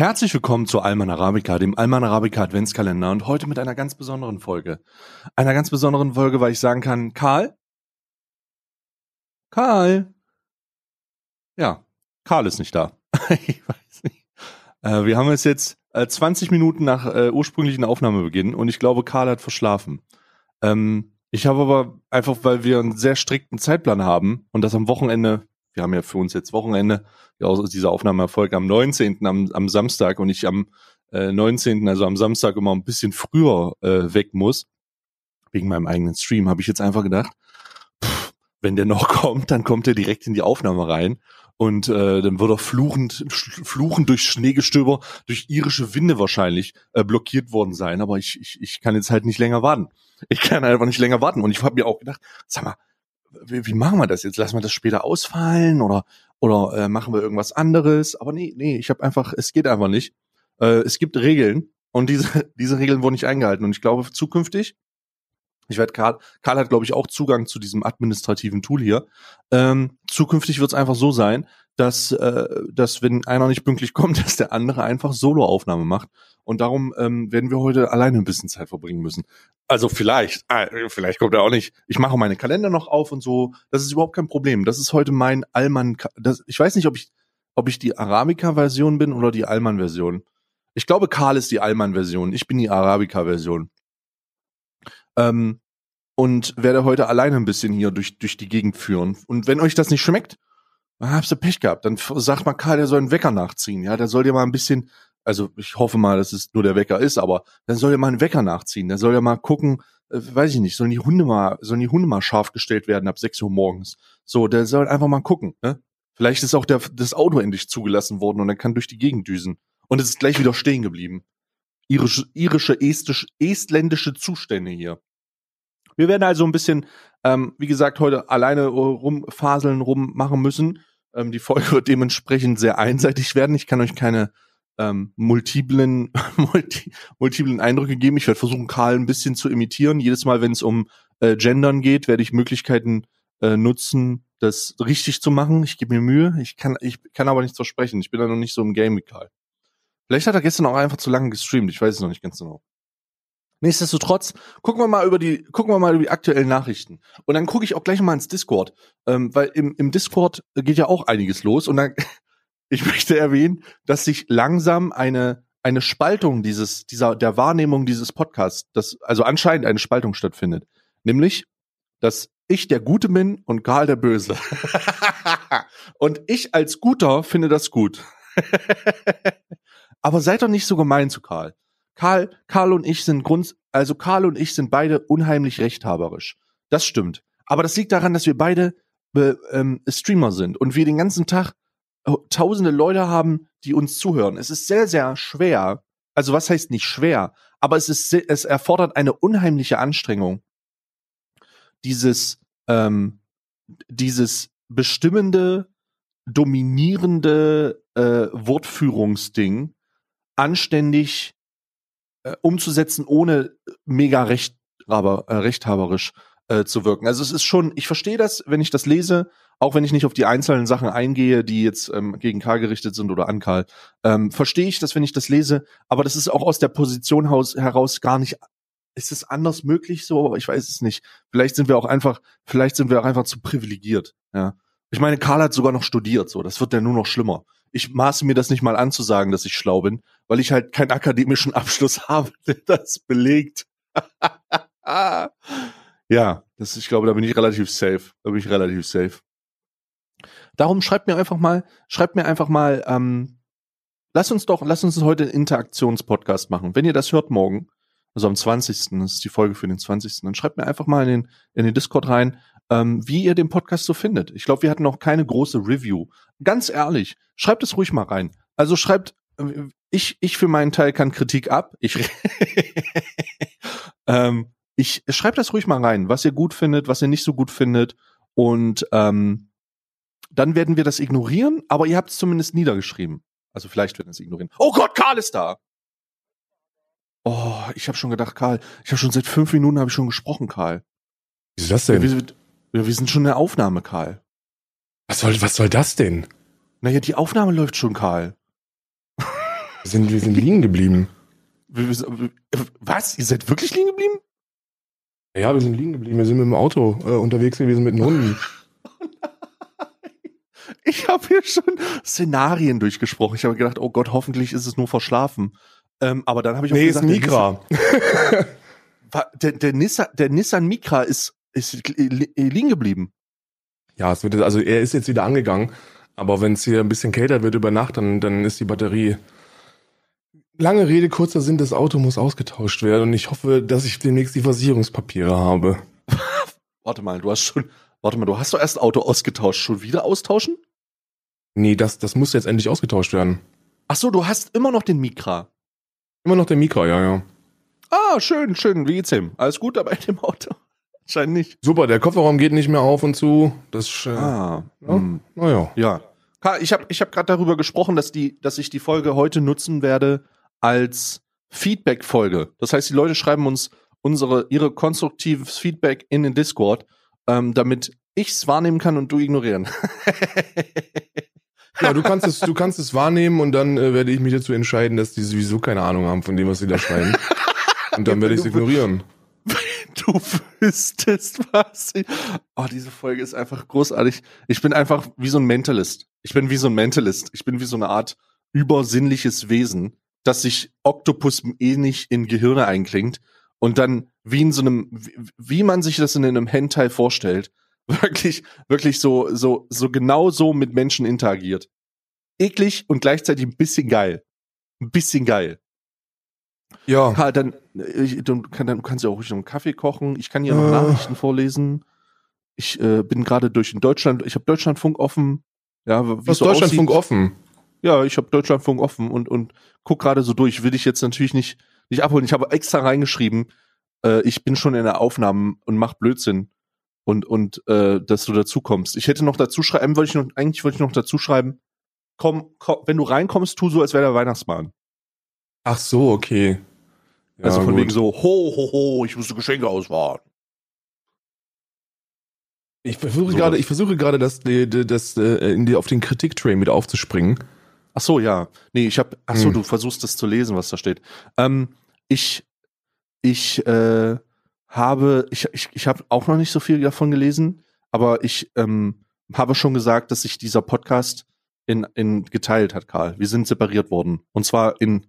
Herzlich willkommen zu Alman Arabica, dem Alman Arabica Adventskalender und heute mit einer ganz besonderen Folge. Einer ganz besonderen Folge, weil ich sagen kann, Karl? Karl? Ja, Karl ist nicht da. ich weiß nicht. Äh, wir haben es jetzt äh, 20 Minuten nach äh, ursprünglichen Aufnahmebeginn und ich glaube, Karl hat verschlafen. Ähm, ich habe aber einfach, weil wir einen sehr strikten Zeitplan haben und das am Wochenende wir haben ja für uns jetzt Wochenende, ja, also dieser Aufnahme erfolgt am 19. am, am Samstag und ich am äh, 19., also am Samstag immer ein bisschen früher äh, weg muss, wegen meinem eigenen Stream, habe ich jetzt einfach gedacht, pff, wenn der noch kommt, dann kommt er direkt in die Aufnahme rein und äh, dann wird er fluchend, fluchend durch Schneegestöber, durch irische Winde wahrscheinlich äh, blockiert worden sein. Aber ich, ich, ich kann jetzt halt nicht länger warten. Ich kann einfach nicht länger warten. Und ich habe mir auch gedacht, sag mal, wie, wie machen wir das jetzt? Lassen wir das später ausfallen oder oder äh, machen wir irgendwas anderes? Aber nee, nee, ich habe einfach, es geht einfach nicht. Äh, es gibt Regeln und diese diese Regeln wurden nicht eingehalten und ich glaube zukünftig ich werde Karl, Karl hat glaube ich auch Zugang zu diesem administrativen Tool hier. Ähm, zukünftig wird es einfach so sein, dass, äh, dass wenn einer nicht pünktlich kommt, dass der andere einfach Soloaufnahme macht. Und darum ähm, werden wir heute alleine ein bisschen Zeit verbringen müssen. Also vielleicht, äh, vielleicht kommt er auch nicht. Ich mache meine Kalender noch auf und so. Das ist überhaupt kein Problem. Das ist heute mein Allmann. Das, ich weiß nicht, ob ich, ob ich die Arabica-Version bin oder die Allmann-Version. Ich glaube, Karl ist die Allmann-Version. Ich bin die Arabica-Version. Ähm, und werde heute alleine ein bisschen hier durch, durch die Gegend führen. Und wenn euch das nicht schmeckt, dann habt ihr Pech gehabt. Dann sagt mal Karl, der soll einen Wecker nachziehen. Ja, der soll dir mal ein bisschen, also ich hoffe mal, dass es nur der Wecker ist, aber dann soll er mal einen Wecker nachziehen. Der soll ja mal gucken, äh, weiß ich nicht, sollen die Hunde mal, sollen die Hunde mal scharf gestellt werden ab 6 Uhr morgens. So, der soll einfach mal gucken. Ne? Vielleicht ist auch der, das Auto endlich zugelassen worden und er kann durch die Gegend düsen. Und es ist gleich wieder stehen geblieben. Irische, irische estisch, estländische Zustände hier. Wir werden also ein bisschen, ähm, wie gesagt, heute alleine rumfaseln, rummachen müssen. Ähm, die Folge wird dementsprechend sehr einseitig werden. Ich kann euch keine ähm, multiplen, multi, multiplen Eindrücke geben. Ich werde versuchen, Karl ein bisschen zu imitieren. Jedes Mal, wenn es um äh, Gendern geht, werde ich Möglichkeiten äh, nutzen, das richtig zu machen. Ich gebe mir Mühe. Ich kann, ich kann aber nichts versprechen. Ich bin da noch nicht so im Game wie Karl. Vielleicht hat er gestern auch einfach zu lange gestreamt. Ich weiß es noch nicht ganz genau. Nichtsdestotrotz gucken wir mal über die gucken wir mal über die aktuellen Nachrichten und dann gucke ich auch gleich mal ins Discord, ähm, weil im, im Discord geht ja auch einiges los und dann ich möchte erwähnen, dass sich langsam eine eine Spaltung dieses dieser der Wahrnehmung dieses Podcasts, das also anscheinend eine Spaltung stattfindet, nämlich dass ich der Gute bin und Karl der Böse. und ich als Guter finde das gut. Aber seid doch nicht so gemein zu Karl. Karl, Karl und ich sind Grund, also Karl und ich sind beide unheimlich rechthaberisch. Das stimmt. Aber das liegt daran, dass wir beide äh, ähm, Streamer sind und wir den ganzen Tag tausende Leute haben, die uns zuhören. Es ist sehr, sehr schwer. Also was heißt nicht schwer? Aber es ist, es erfordert eine unheimliche Anstrengung, dieses, ähm, dieses bestimmende, dominierende äh, Wortführungsding anständig äh, umzusetzen, ohne mega rechthaber, äh, rechthaberisch äh, zu wirken. Also es ist schon, ich verstehe das, wenn ich das lese, auch wenn ich nicht auf die einzelnen Sachen eingehe, die jetzt ähm, gegen Karl gerichtet sind oder an Karl, ähm, verstehe ich das, wenn ich das lese, aber das ist auch aus der Position heraus gar nicht ist es anders möglich so? Ich weiß es nicht. Vielleicht sind wir auch einfach, vielleicht sind wir auch einfach zu privilegiert. Ja. Ich meine, Karl hat sogar noch studiert, so. Das wird ja nur noch schlimmer ich maße mir das nicht mal an zu sagen, dass ich schlau bin, weil ich halt keinen akademischen Abschluss habe, der das belegt. ja, das, ich glaube, da bin ich relativ safe. Da bin ich relativ safe. Darum schreibt mir einfach mal, schreibt mir einfach mal, ähm, lass uns doch, lass uns heute einen Interaktionspodcast machen. Wenn ihr das hört morgen, also am 20. Das ist die Folge für den 20. Dann schreibt mir einfach mal in den, in den Discord rein, ähm, wie ihr den Podcast so findet. Ich glaube, wir hatten noch keine große Review. Ganz ehrlich, schreibt es ruhig mal rein. Also schreibt, äh, ich, ich für meinen Teil kann Kritik ab. Ich, ähm, ich schreibt das ruhig mal rein, was ihr gut findet, was ihr nicht so gut findet. Und ähm, dann werden wir das ignorieren, aber ihr habt es zumindest niedergeschrieben. Also vielleicht werden wir es ignorieren. Oh Gott, Karl ist da! Oh, ich habe schon gedacht, Karl, ich habe schon seit fünf Minuten habe ich schon gesprochen, Karl. Wieso das denn? Wir, wir, sind schon in der Aufnahme, Karl. Was soll, was soll das denn? Naja, die Aufnahme läuft schon, Karl. Wir sind, wir sind liegen geblieben. Was? Ihr seid wirklich liegen geblieben? Ja, wir sind liegen geblieben. Wir sind mit dem Auto äh, unterwegs gewesen mit den Hunden. Ich habe hier schon Szenarien durchgesprochen. Ich habe gedacht, oh Gott, hoffentlich ist es nur verschlafen. Ähm, aber dann habe ich auch nee, gesagt, ist Mikra. Der, der, Nissan, der Nissan Micra ist, ist liegen geblieben. Ja, es wird, also er ist jetzt wieder angegangen. Aber wenn es hier ein bisschen kälter wird über Nacht, dann, dann ist die Batterie. Lange Rede, kurzer Sinn, das Auto muss ausgetauscht werden und ich hoffe, dass ich demnächst die Versicherungspapiere habe. warte mal, du hast schon, warte mal, du hast doch erst Auto ausgetauscht. Schon wieder austauschen? Nee, das, das muss jetzt endlich ausgetauscht werden. Ach so, du hast immer noch den Micra. Immer noch der Micra, ja, ja. Ah, schön, schön. Wie geht's ihm? Alles gut dabei in dem Auto? Scheint nicht. Super, der Kofferraum geht nicht mehr auf und zu. Das, äh, Ah, ja, hm. naja. ja. Karl, Ich habe ich hab gerade darüber gesprochen, dass, die, dass ich die Folge heute nutzen werde als Feedback-Folge. Das heißt, die Leute schreiben uns unsere, ihre konstruktives Feedback in den Discord, ähm, damit ich's wahrnehmen kann und du ignorieren. Ja, du kannst es, du kannst es wahrnehmen und dann äh, werde ich mich dazu entscheiden, dass die sowieso keine Ahnung haben von dem, was sie da schreiben. Und dann werde ich es ignorieren. Du wüsstest was. Ich oh, diese Folge ist einfach großartig. Ich bin einfach wie so ein Mentalist. Ich bin wie so ein Mentalist. Ich bin wie so eine Art übersinnliches Wesen, das sich Oktopus ähnlich in Gehirne einklingt und dann wie in so einem, wie, wie man sich das in einem Hentai vorstellt, wirklich, wirklich so, so, so genau so mit Menschen interagiert. Eklig und gleichzeitig ein bisschen geil. Ein bisschen geil. Ja. Karl, dann, du, kann, dann, du kannst ja auch ruhig noch einen Kaffee kochen. Ich kann hier noch Äh. Nachrichten vorlesen. Ich äh, bin gerade durch in Deutschland, ich habe Deutschlandfunk offen. Ja, wie Was so Deutschlandfunk aussieht. offen. Ja, ich habe Deutschlandfunk offen und, und guck gerade so durch. Will ich jetzt natürlich nicht, nicht abholen. Ich habe extra reingeschrieben, äh, ich bin schon in der Aufnahme und mach Blödsinn. Und, und äh, dass du dazu kommst. Ich hätte noch dazu schreiben, wollte ich noch, eigentlich wollte ich noch dazu schreiben, komm, komm, wenn du reinkommst, tu so, als wäre der Weihnachtsmann. Ach so, okay. Ja, also von gut. wegen so, ho, ho, ho, ich musste Geschenke auswahren. Ich versuche So gerade, ich versuche gerade, das, die- die- das, äh, in die, auf den Kritiktrain wieder aufzuspringen. Ach so, ja. Nee, ich habe Ach so, Hm. du versuchst das zu lesen, was da steht. Ähm, ich ich äh, habe ich ich, ich habe auch noch nicht so viel davon gelesen, aber ich ähm, habe schon gesagt, dass sich dieser Podcast in in geteilt hat, Karl. Wir sind separiert worden und zwar in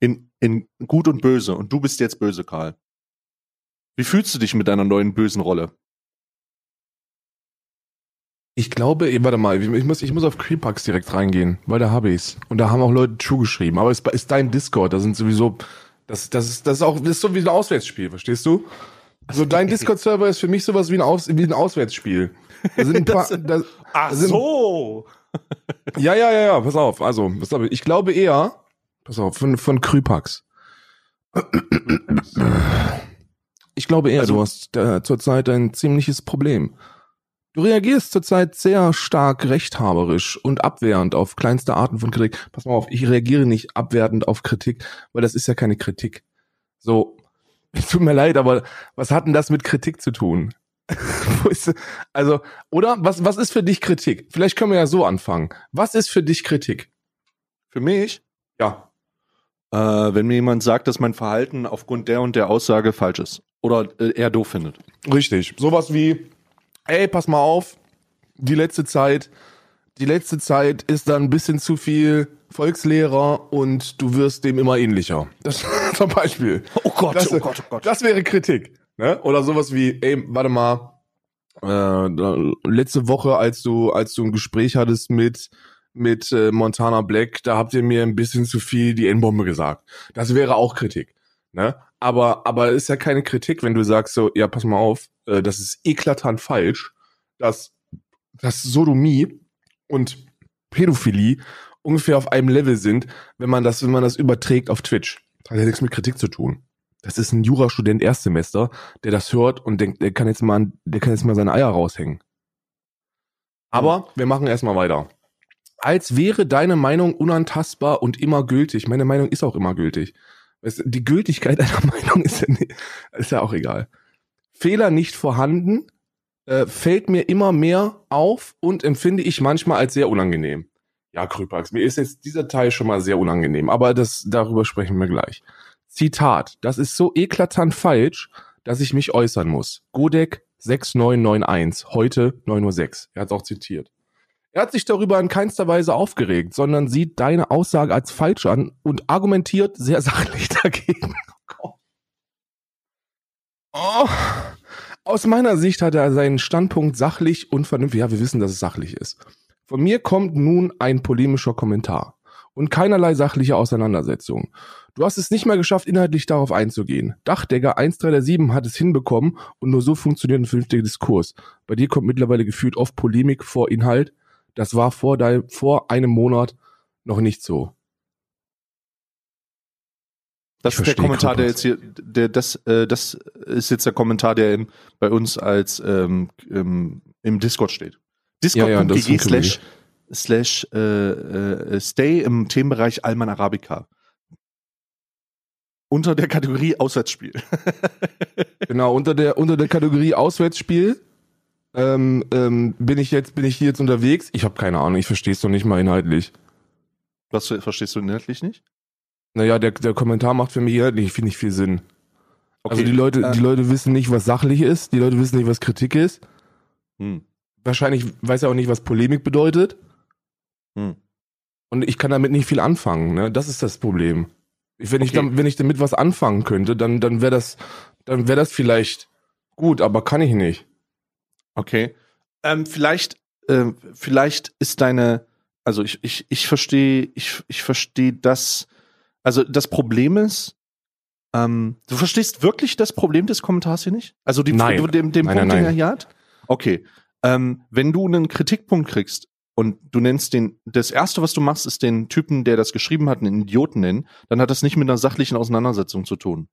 in in gut und böse und du bist jetzt böse, Karl. Wie fühlst du dich mit deiner neuen bösen Rolle? Ich glaube, warte mal, ich muss, ich muss auf Creepax direkt reingehen, weil da habe ich's. Und da haben auch Leute True geschrieben. Aber es ist dein Discord, da sind sowieso, das, das ist, das ist auch, das ist so wie ein Auswärtsspiel, verstehst du? Also dein Discord-Server ist für mich sowas wie ein, Aus, wie ein Auswärtsspiel. Da sind ein paar, da, Ach sind- so. ja, ja, ja, ja, pass auf. Also, pass auf, ich glaube eher, pass auf, von, von Krypax. Ich glaube eher, Also- du hast äh, zurzeit ein ziemliches Problem. Du reagierst zurzeit sehr stark rechthaberisch und abwehrend auf kleinste Arten von Kritik. Pass mal auf, ich reagiere nicht abwertend auf Kritik, weil das ist ja keine Kritik. So, tut mir leid, aber was hat denn das mit Kritik zu tun? Also, oder was, was ist für dich Kritik? Vielleicht können wir ja so anfangen. Was ist für dich Kritik? Für mich Ja. Äh, wenn mir jemand sagt, dass mein Verhalten aufgrund der und der Aussage falsch ist oder äh, er doof findet. Richtig. Sowas wie, ey, pass mal auf, die letzte Zeit, die letzte Zeit ist da ein bisschen zu viel Volkslehrer und du wirst dem immer ähnlicher. Das zum Beispiel. Oh Gott, Das, oh Gott, oh Gott. das wäre Kritik. Ne? Oder sowas wie, ey, warte mal, äh, letzte Woche, als du, als du ein Gespräch hattest mit mit äh, Montana Black, da habt ihr mir ein bisschen zu viel die N-Bombe gesagt. Das wäre auch Kritik. Ne? Aber, aber ist ja keine Kritik, wenn du sagst so, ja, pass mal auf, äh, das ist eklatant falsch, dass, dass Sodomie und Pädophilie ungefähr auf einem Level sind, wenn man das, wenn man das überträgt auf Twitch. Das hat ja nichts mit Kritik zu tun. Das ist ein Jurastudent Erstsemester, der das hört und denkt, der kann jetzt mal, der kann jetzt mal seine Eier raushängen. Aber wir machen erstmal weiter. Als wäre deine Meinung unantastbar und immer gültig. Meine Meinung ist auch immer gültig. Die Gültigkeit einer Meinung ist ja, ist ja auch egal. Fehler nicht vorhanden, äh, fällt mir immer mehr auf und empfinde ich manchmal als sehr unangenehm. Ja, Krypax, mir ist jetzt dieser Teil schon mal sehr unangenehm, aber das, darüber sprechen wir gleich. Zitat, das ist so eklatant falsch, dass ich mich äußern muss. Godek 6991, heute 9.06 Uhr. Er hat auch zitiert. Er hat sich darüber in keinster Weise aufgeregt, sondern sieht deine Aussage als falsch an und argumentiert sehr sachlich dagegen. Oh. Aus meiner Sicht hat er seinen Standpunkt sachlich und vernünftig. Ja, wir wissen, dass es sachlich ist. Von mir kommt nun ein polemischer Kommentar und keinerlei sachliche Auseinandersetzung. Du hast es nicht mal geschafft, inhaltlich darauf einzugehen. Dachdecker 1337 hat es hinbekommen und nur so funktioniert ein vernünftiger Diskurs. Bei dir kommt mittlerweile gefühlt oft Polemik vor Inhalt. Das war vor, dein, vor einem Monat noch nicht so. Das ist der Kommentar, der jetzt hier, der, das, äh, das ist jetzt der Kommentar, der in, bei uns als ähm, im, im Discord steht. Discord.gg ja, ja, slash, slash äh, äh, stay im Themenbereich Alman Arabica. Unter der Kategorie Auswärtsspiel. genau, unter der, unter der Kategorie Auswärtsspiel ähm, ähm, bin ich jetzt, bin ich hier jetzt unterwegs. Ich habe keine Ahnung, ich verstehe es doch nicht mal inhaltlich. Was verstehst du inhaltlich nicht? Naja, der, der Kommentar macht für mich inhaltlich nicht viel Sinn. Okay. Also die Leute, äh, die Leute wissen nicht, was sachlich ist, die Leute wissen nicht, was Kritik ist. Hm. Wahrscheinlich weiß er auch nicht, was Polemik bedeutet. Hm. Und ich kann damit nicht viel anfangen, ne? Das ist das Problem. Wenn, okay. ich dann, wenn ich damit was anfangen könnte, dann, dann wäre das, dann wäre das vielleicht gut, aber kann ich nicht. Okay. Ähm, vielleicht, äh, vielleicht ist deine, also ich, ich, ich verstehe, ich, ich verstehe das, also das Problem ist, ähm, du verstehst wirklich das Problem des Kommentars hier nicht? Also die, nein. dem, dem nein, Punkt, nein, den er hier hat? Okay. Ähm, wenn du einen Kritikpunkt kriegst und du nennst den, das erste, was du machst, ist den Typen, der das geschrieben hat, einen Idioten nennen, dann hat das nicht mit einer sachlichen Auseinandersetzung zu tun.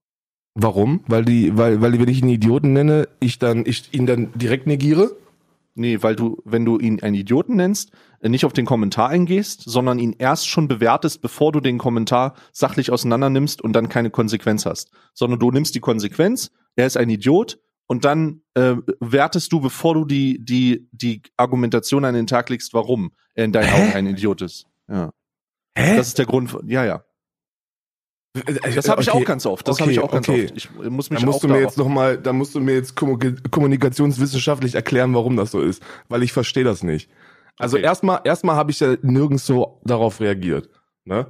Warum? Weil die, weil, weil wenn ich ihn Idioten nenne, ich dann, ich ihn dann direkt negiere? Nee, weil du, wenn du ihn einen Idioten nennst, äh, nicht auf den Kommentar eingehst, sondern ihn erst schon bewertest, bevor du den Kommentar sachlich auseinander nimmst und dann keine Konsequenz hast. Sondern du nimmst die Konsequenz, er ist ein Idiot, und dann äh, wertest du, bevor du die, die, die Argumentation an den Tag legst, warum er in deinen Hä? Augen ein Idiot ist. Ja. Hä? Das ist der Grund. Ja, ja. Äh, das habe ich okay. auch ganz oft. Das okay, habe ich auch ganz okay. oft. Ich muss mich da musst du mir jetzt noch mal, da musst du mir jetzt kommunikationswissenschaftlich erklären, warum das so ist, weil ich verstehe das nicht. Also erstmal, erstmal habe ich ja nirgends so darauf reagiert. Ne?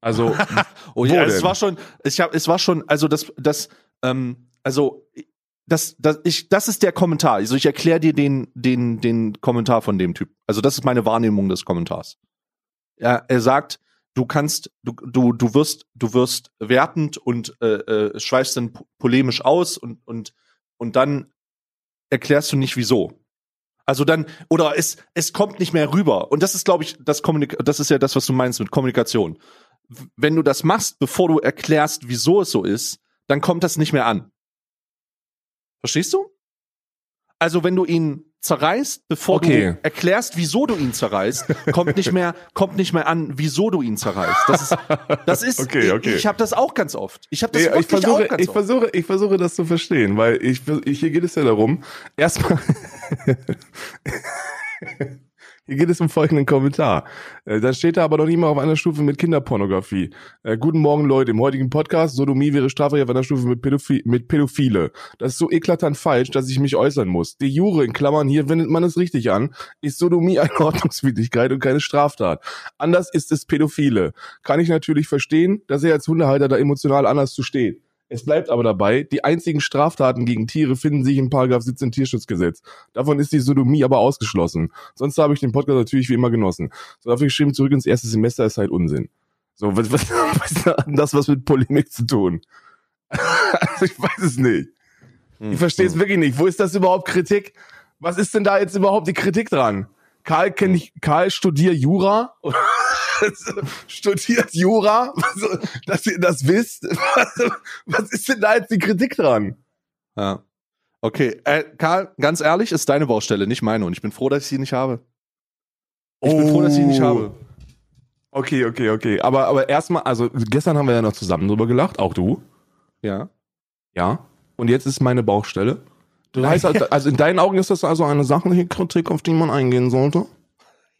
Also, oh ja, es war schon, ich habe, es war schon, also das, das, ähm, also das, das, ich, das ist der Kommentar. Also ich erkläre dir den, den, den Kommentar von dem Typ. Also das ist meine Wahrnehmung des Kommentars. Er, er sagt, du kannst, du, du, du wirst, du wirst wertend und äh, äh, schweifst dann polemisch aus und, und, und dann erklärst du nicht wieso. Also dann, oder es, es kommt nicht mehr rüber. Und das ist, glaube ich, das Kommunik das ist ja das, was du meinst mit Kommunikation. Wenn du das machst, bevor du erklärst, wieso es so ist, dann kommt das nicht mehr an. Verstehst du? Also wenn du ihn zerreißt, bevor okay. du erklärst, wieso du ihn zerreißt, kommt nicht mehr, kommt nicht mehr an, wieso du ihn zerreißt. Das ist, das ist, okay, okay. ich, ich habe das auch ganz oft. Ich habe das nee, ich versuche, auch ganz ich oft. versuche, ich versuche das zu verstehen, weil ich, ich hier geht es ja darum, erstmal Hier geht es um folgenden Kommentar. Äh, steht da aber noch nicht mal auf einer Stufe mit Kinderpornografie. Äh, guten Morgen, Leute. Im heutigen Podcast, Sodomie wäre strafrecht auf einer Stufe mit, Pädophi mit Pädophile. Das ist so eklatant falsch, dass ich mich äußern muss. Die Jure, in Klammern, hier wendet man es richtig an, ist Sodomie eine Ordnungswidrigkeit und keine Straftat. Anders ist es Pädophile. Kann ich natürlich verstehen, dass er als Hundehalter da emotional anders zu steht. Es bleibt aber dabei, die einzigen Straftaten gegen Tiere finden sich im Paragraph 17 Tierschutzgesetz. Davon ist die Sodomie aber ausgeschlossen. Sonst habe ich den Podcast natürlich wie immer genossen. So dafür geschrieben, zurück ins erste Semester ist halt Unsinn. So, was, was, was hat das was mit Polemik zu tun? also ich weiß es nicht. Ich verstehe es hm. wirklich nicht. Wo ist das überhaupt Kritik? Was ist denn da jetzt überhaupt die Kritik dran? Karl kenn ich, Karl studiert Jura? studiert Jura, dass ihr das wisst. Was, ist denn da jetzt die Kritik dran? Ja. Okay, äh, Karl, ganz ehrlich, ist deine Baustelle, nicht meine. Und ich bin froh, dass ich sie nicht habe. Ich oh. bin froh, dass ich sie nicht habe. Okay, okay, okay. Aber, aber erstmal, also gestern haben wir ja noch zusammen drüber gelacht, auch du. Ja. Ja. Und jetzt ist meine Baustelle. Du heißt, also in deinen Augen ist das also eine sachliche Kritik, auf die man eingehen sollte?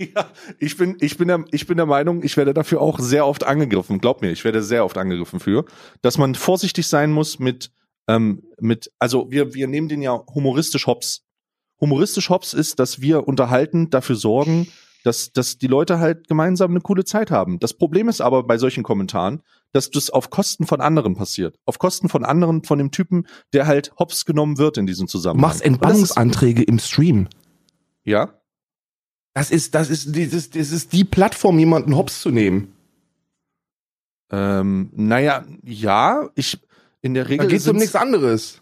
Ja, ich bin, ich bin der, ich bin der Meinung, ich werde dafür auch sehr oft angegriffen. Glaub mir, ich werde sehr oft angegriffen für, dass man vorsichtig sein muss mit, ähm, mit, also wir, wir nehmen den ja humoristisch hops. Humoristisch hops ist, dass wir unterhalten, dafür sorgen, dass, dass die Leute halt gemeinsam eine coole Zeit haben. Das Problem ist aber bei solchen Kommentaren, dass das auf Kosten von anderen passiert. Auf Kosten von anderen, von dem Typen, der halt hops genommen wird in diesem Du Zusammenhang. machst Entbannungsanträge im Stream. Ja? Das ist, das ist, dieses, das ist die Plattform, jemanden hops zu nehmen. Ähm, naja, ja, ich, in der Da Regel. geht's um nichts anderes.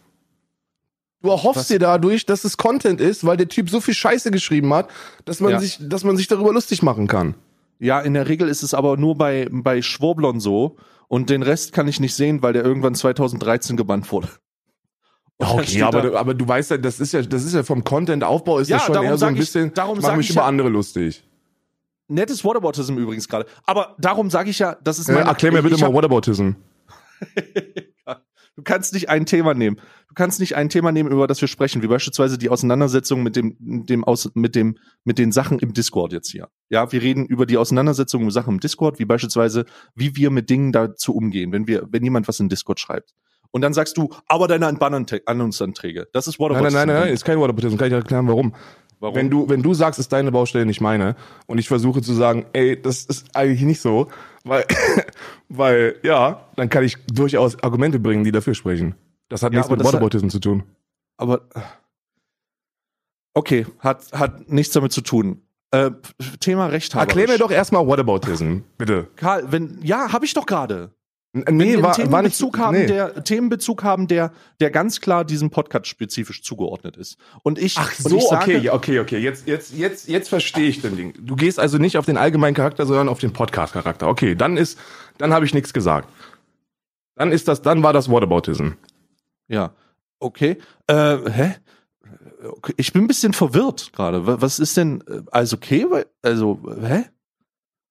Du erhoffst Was? dir dadurch, dass es Content ist, weil der Typ so viel Scheiße geschrieben hat, dass man Ja. sich, dass man sich darüber lustig machen kann. Ja, in der Regel ist es aber nur bei, bei Schwurblon so. Und den Rest kann ich nicht sehen, weil der irgendwann 2013 gebannt wurde. Und steht aber, da- du- aber du weißt ja, das ist ja, das ist ja vom Content-Aufbau ist Ja, ja schon eher so ein ich- bisschen, darum ich mach mich ich über ja- andere lustig. Nettes Whataboutism übrigens gerade. Aber darum sage ich ja, das ist Äh, meine, erklär mir bitte mal Whataboutism. Du kannst nicht ein Thema nehmen. Du kannst nicht ein Thema nehmen, über das wir sprechen, wie beispielsweise die Auseinandersetzung mit dem, dem aus, mit dem, mit den Sachen im Discord jetzt hier. Ja, wir reden über die Auseinandersetzung mit Sachen im Discord, wie beispielsweise, wie wir mit Dingen dazu umgehen, wenn wir, wenn jemand was in Discord schreibt. Und dann sagst du, aber deine Anbahnungsanträge. Das ist Nein, Whataboutism. nein, nein, nein, ist kein Whataboutism. Kann ich erklären, warum. Warum? Wenn du, wenn du sagst, ist deine Baustelle nicht meine, und ich versuche zu sagen, ey, das ist eigentlich nicht so, weil, weil, ja, dann kann ich durchaus Argumente bringen, die dafür sprechen. Das hat Ja, nichts mit hat- Whataboutism zu tun. aber okay, hat hat nichts damit zu tun. Äh, Thema Rechthaber. Erklär mir doch erstmal Whataboutism, bitte. Karl, wenn ja, habe ich doch gerade. Wenn Nee, wir war, war nicht, Themenbezug haben, nee. der Themenbezug haben, der der ganz klar diesem Podcast spezifisch zugeordnet ist. Und ich Ach so, ich sage, okay, okay, okay. Jetzt, jetzt, jetzt, jetzt verstehe ich den Ding. Du gehst also nicht auf den allgemeinen Charakter, sondern auf den Podcast-Charakter. Okay, dann ist, dann habe ich nichts gesagt. Dann ist das, dann war das Whataboutism. ja, okay. Äh, hä? Okay, Ich bin ein bisschen verwirrt gerade. Wa- Was ist denn äh, alles okay? Also, hä?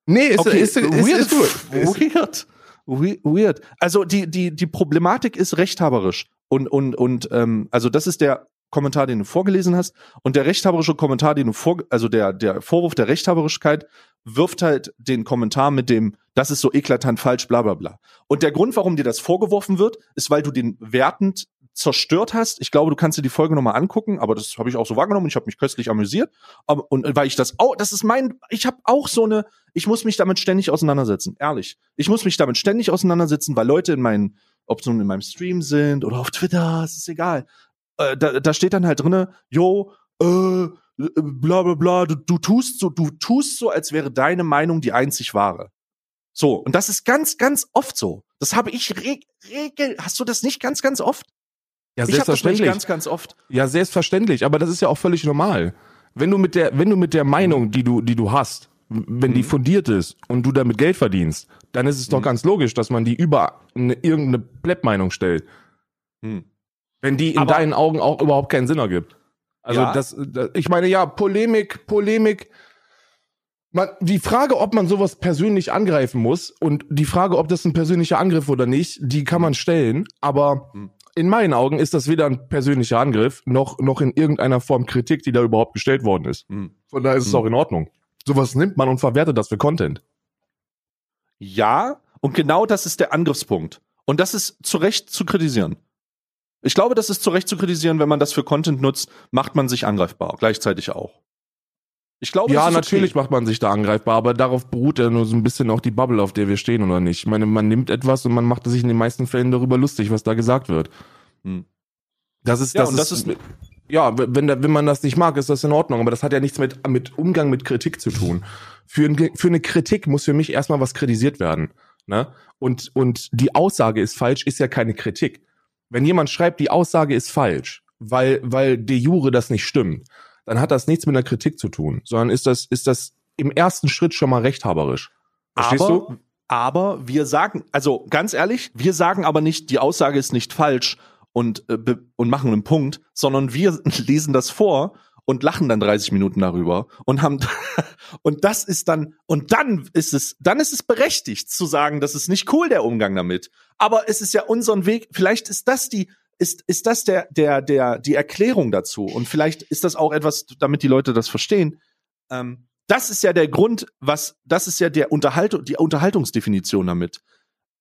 Nee, ist, Okay, ist, ist, ist, gut. Ist, Weird. We- Weird. Also die, die, die Problematik ist rechthaberisch. Und, und, und ähm, also das ist der Kommentar, den du vorgelesen hast. Und der rechthaberische Kommentar, den du vor, also der, der Vorwurf der Rechthaberischkeit wirft halt den Kommentar mit dem, das ist so eklatant falsch, bla bla bla. Und der Grund, warum dir das vorgeworfen wird, ist, weil du den wertend zerstört hast. Ich glaube, du kannst dir die Folge nochmal angucken, aber das habe ich auch so wahrgenommen ich habe mich köstlich amüsiert. Aber, und weil ich das auch, das ist mein, ich habe auch so eine, ich muss mich damit ständig auseinandersetzen, ehrlich. Ich muss mich damit ständig auseinandersetzen, weil Leute in meinen, ob nun in meinem Stream sind oder auf Twitter, es ist egal. Äh, da, da steht dann halt drinne, yo, äh, bla bla bla, du, du tust so, du tust so, als wäre deine Meinung die einzig wahre. So, und das ist ganz, ganz oft so. Das habe ich reg, regel. Hast du das nicht ganz, ganz oft? Ja, Ich habe das selbstverständlich. ganz, ganz oft. Ja, selbstverständlich, aber das ist ja auch völlig normal. Wenn du mit der, wenn du mit der Meinung, die du, die du hast, wenn die Mhm. fundiert ist und du damit Geld verdienst, dann ist es doch Mhm. ganz logisch, dass man die über eine, irgendeine Pleb-Meinung stellt. Hm. Wenn die in Aber- deinen Augen auch überhaupt keinen Sinn ergibt. Also Ja. das, das, ich meine, ja, Polemik, Polemik. Man, die Frage, ob man sowas persönlich angreifen muss und die Frage, ob das ein persönlicher Angriff oder nicht, die kann man stellen. Aber Hm. In meinen Augen ist das weder ein persönlicher Angriff noch, noch in irgendeiner Form Kritik, die da überhaupt gestellt worden ist. Hm. Von daher ist es Hm. auch in Ordnung. Sowas nimmt man und verwertet das für Content. Ja, und genau das ist der Angriffspunkt. Und das ist zu Recht zu kritisieren. Ich glaube, das ist zu Recht zu kritisieren, wenn man das für Content nutzt, macht man sich angreifbar, gleichzeitig auch. Ich glaube, Ja, natürlich Okay. macht man sich da angreifbar, aber darauf beruht ja nur so ein bisschen auch die Bubble, auf der wir stehen, oder nicht? Ich meine, man nimmt etwas und man macht sich in den meisten Fällen darüber lustig, was da gesagt wird. Hm. Das ist, Ja, das, und das ist, ist- ja, wenn, wenn man das nicht mag, ist das in Ordnung, aber das hat ja nichts mit, mit Umgang mit Kritik zu tun. Für, ein, für eine Kritik muss für mich erstmal was kritisiert werden. Ne? Und, und die Aussage ist falsch, ist ja keine Kritik. Wenn jemand schreibt, die Aussage ist falsch, weil, weil de jure das nicht stimmt, dann hat das nichts mit einer Kritik zu tun, sondern ist das, ist das im ersten Schritt schon mal rechthaberisch. Verstehst aber, du? aber wir sagen, also ganz ehrlich, wir sagen aber nicht, die Aussage ist nicht falsch und, äh, und machen einen Punkt, sondern wir lesen das vor und lachen dann 30 Minuten darüber und haben und das ist dann und dann ist es dann ist es berechtigt zu sagen, das ist nicht cool der Umgang damit, aber es ist ja unseren Weg, vielleicht ist das die ist ist das der der der die Erklärung dazu und vielleicht ist das auch etwas, damit die Leute das verstehen. Ähm, das ist ja der Grund, was, das ist ja der Unterhaltung, die Unterhaltungsdefinition damit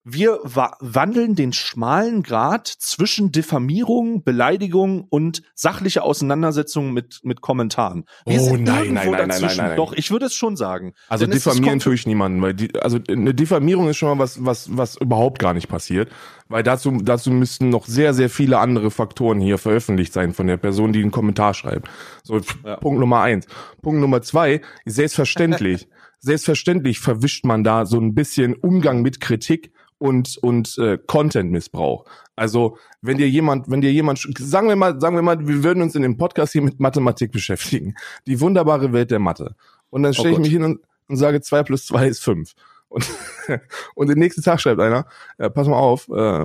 wir wa wandeln den schmalen Grad zwischen Diffamierung, Beleidigung und sachliche Auseinandersetzung mit, mit Kommentaren. Wir oh nein, nein, nein, nein, nein, nein, nein. Doch, ich würde es schon sagen. Also Denn diffamieren tue ich niemanden, weil die, also eine Diffamierung ist schon mal was, was, was überhaupt gar nicht passiert, weil dazu, dazu müssten noch sehr, sehr viele andere Faktoren hier veröffentlicht sein von der Person, die einen Kommentar schreibt. So, ja. Punkt Nummer eins. Punkt Nummer zwei, selbstverständlich. selbstverständlich verwischt man da so ein bisschen Umgang mit Kritik und und äh, Content-Missbrauch. Also wenn dir jemand, wenn dir jemand, sagen wir mal, sagen wir mal, wir würden uns in dem Podcast hier mit Mathematik beschäftigen, die wunderbare Welt der Mathe. Und dann stelle oh ich mich hin und, und sage, zwei plus zwei ist fünf. Und, und den nächsten Tag schreibt einer, ja, pass mal auf, äh,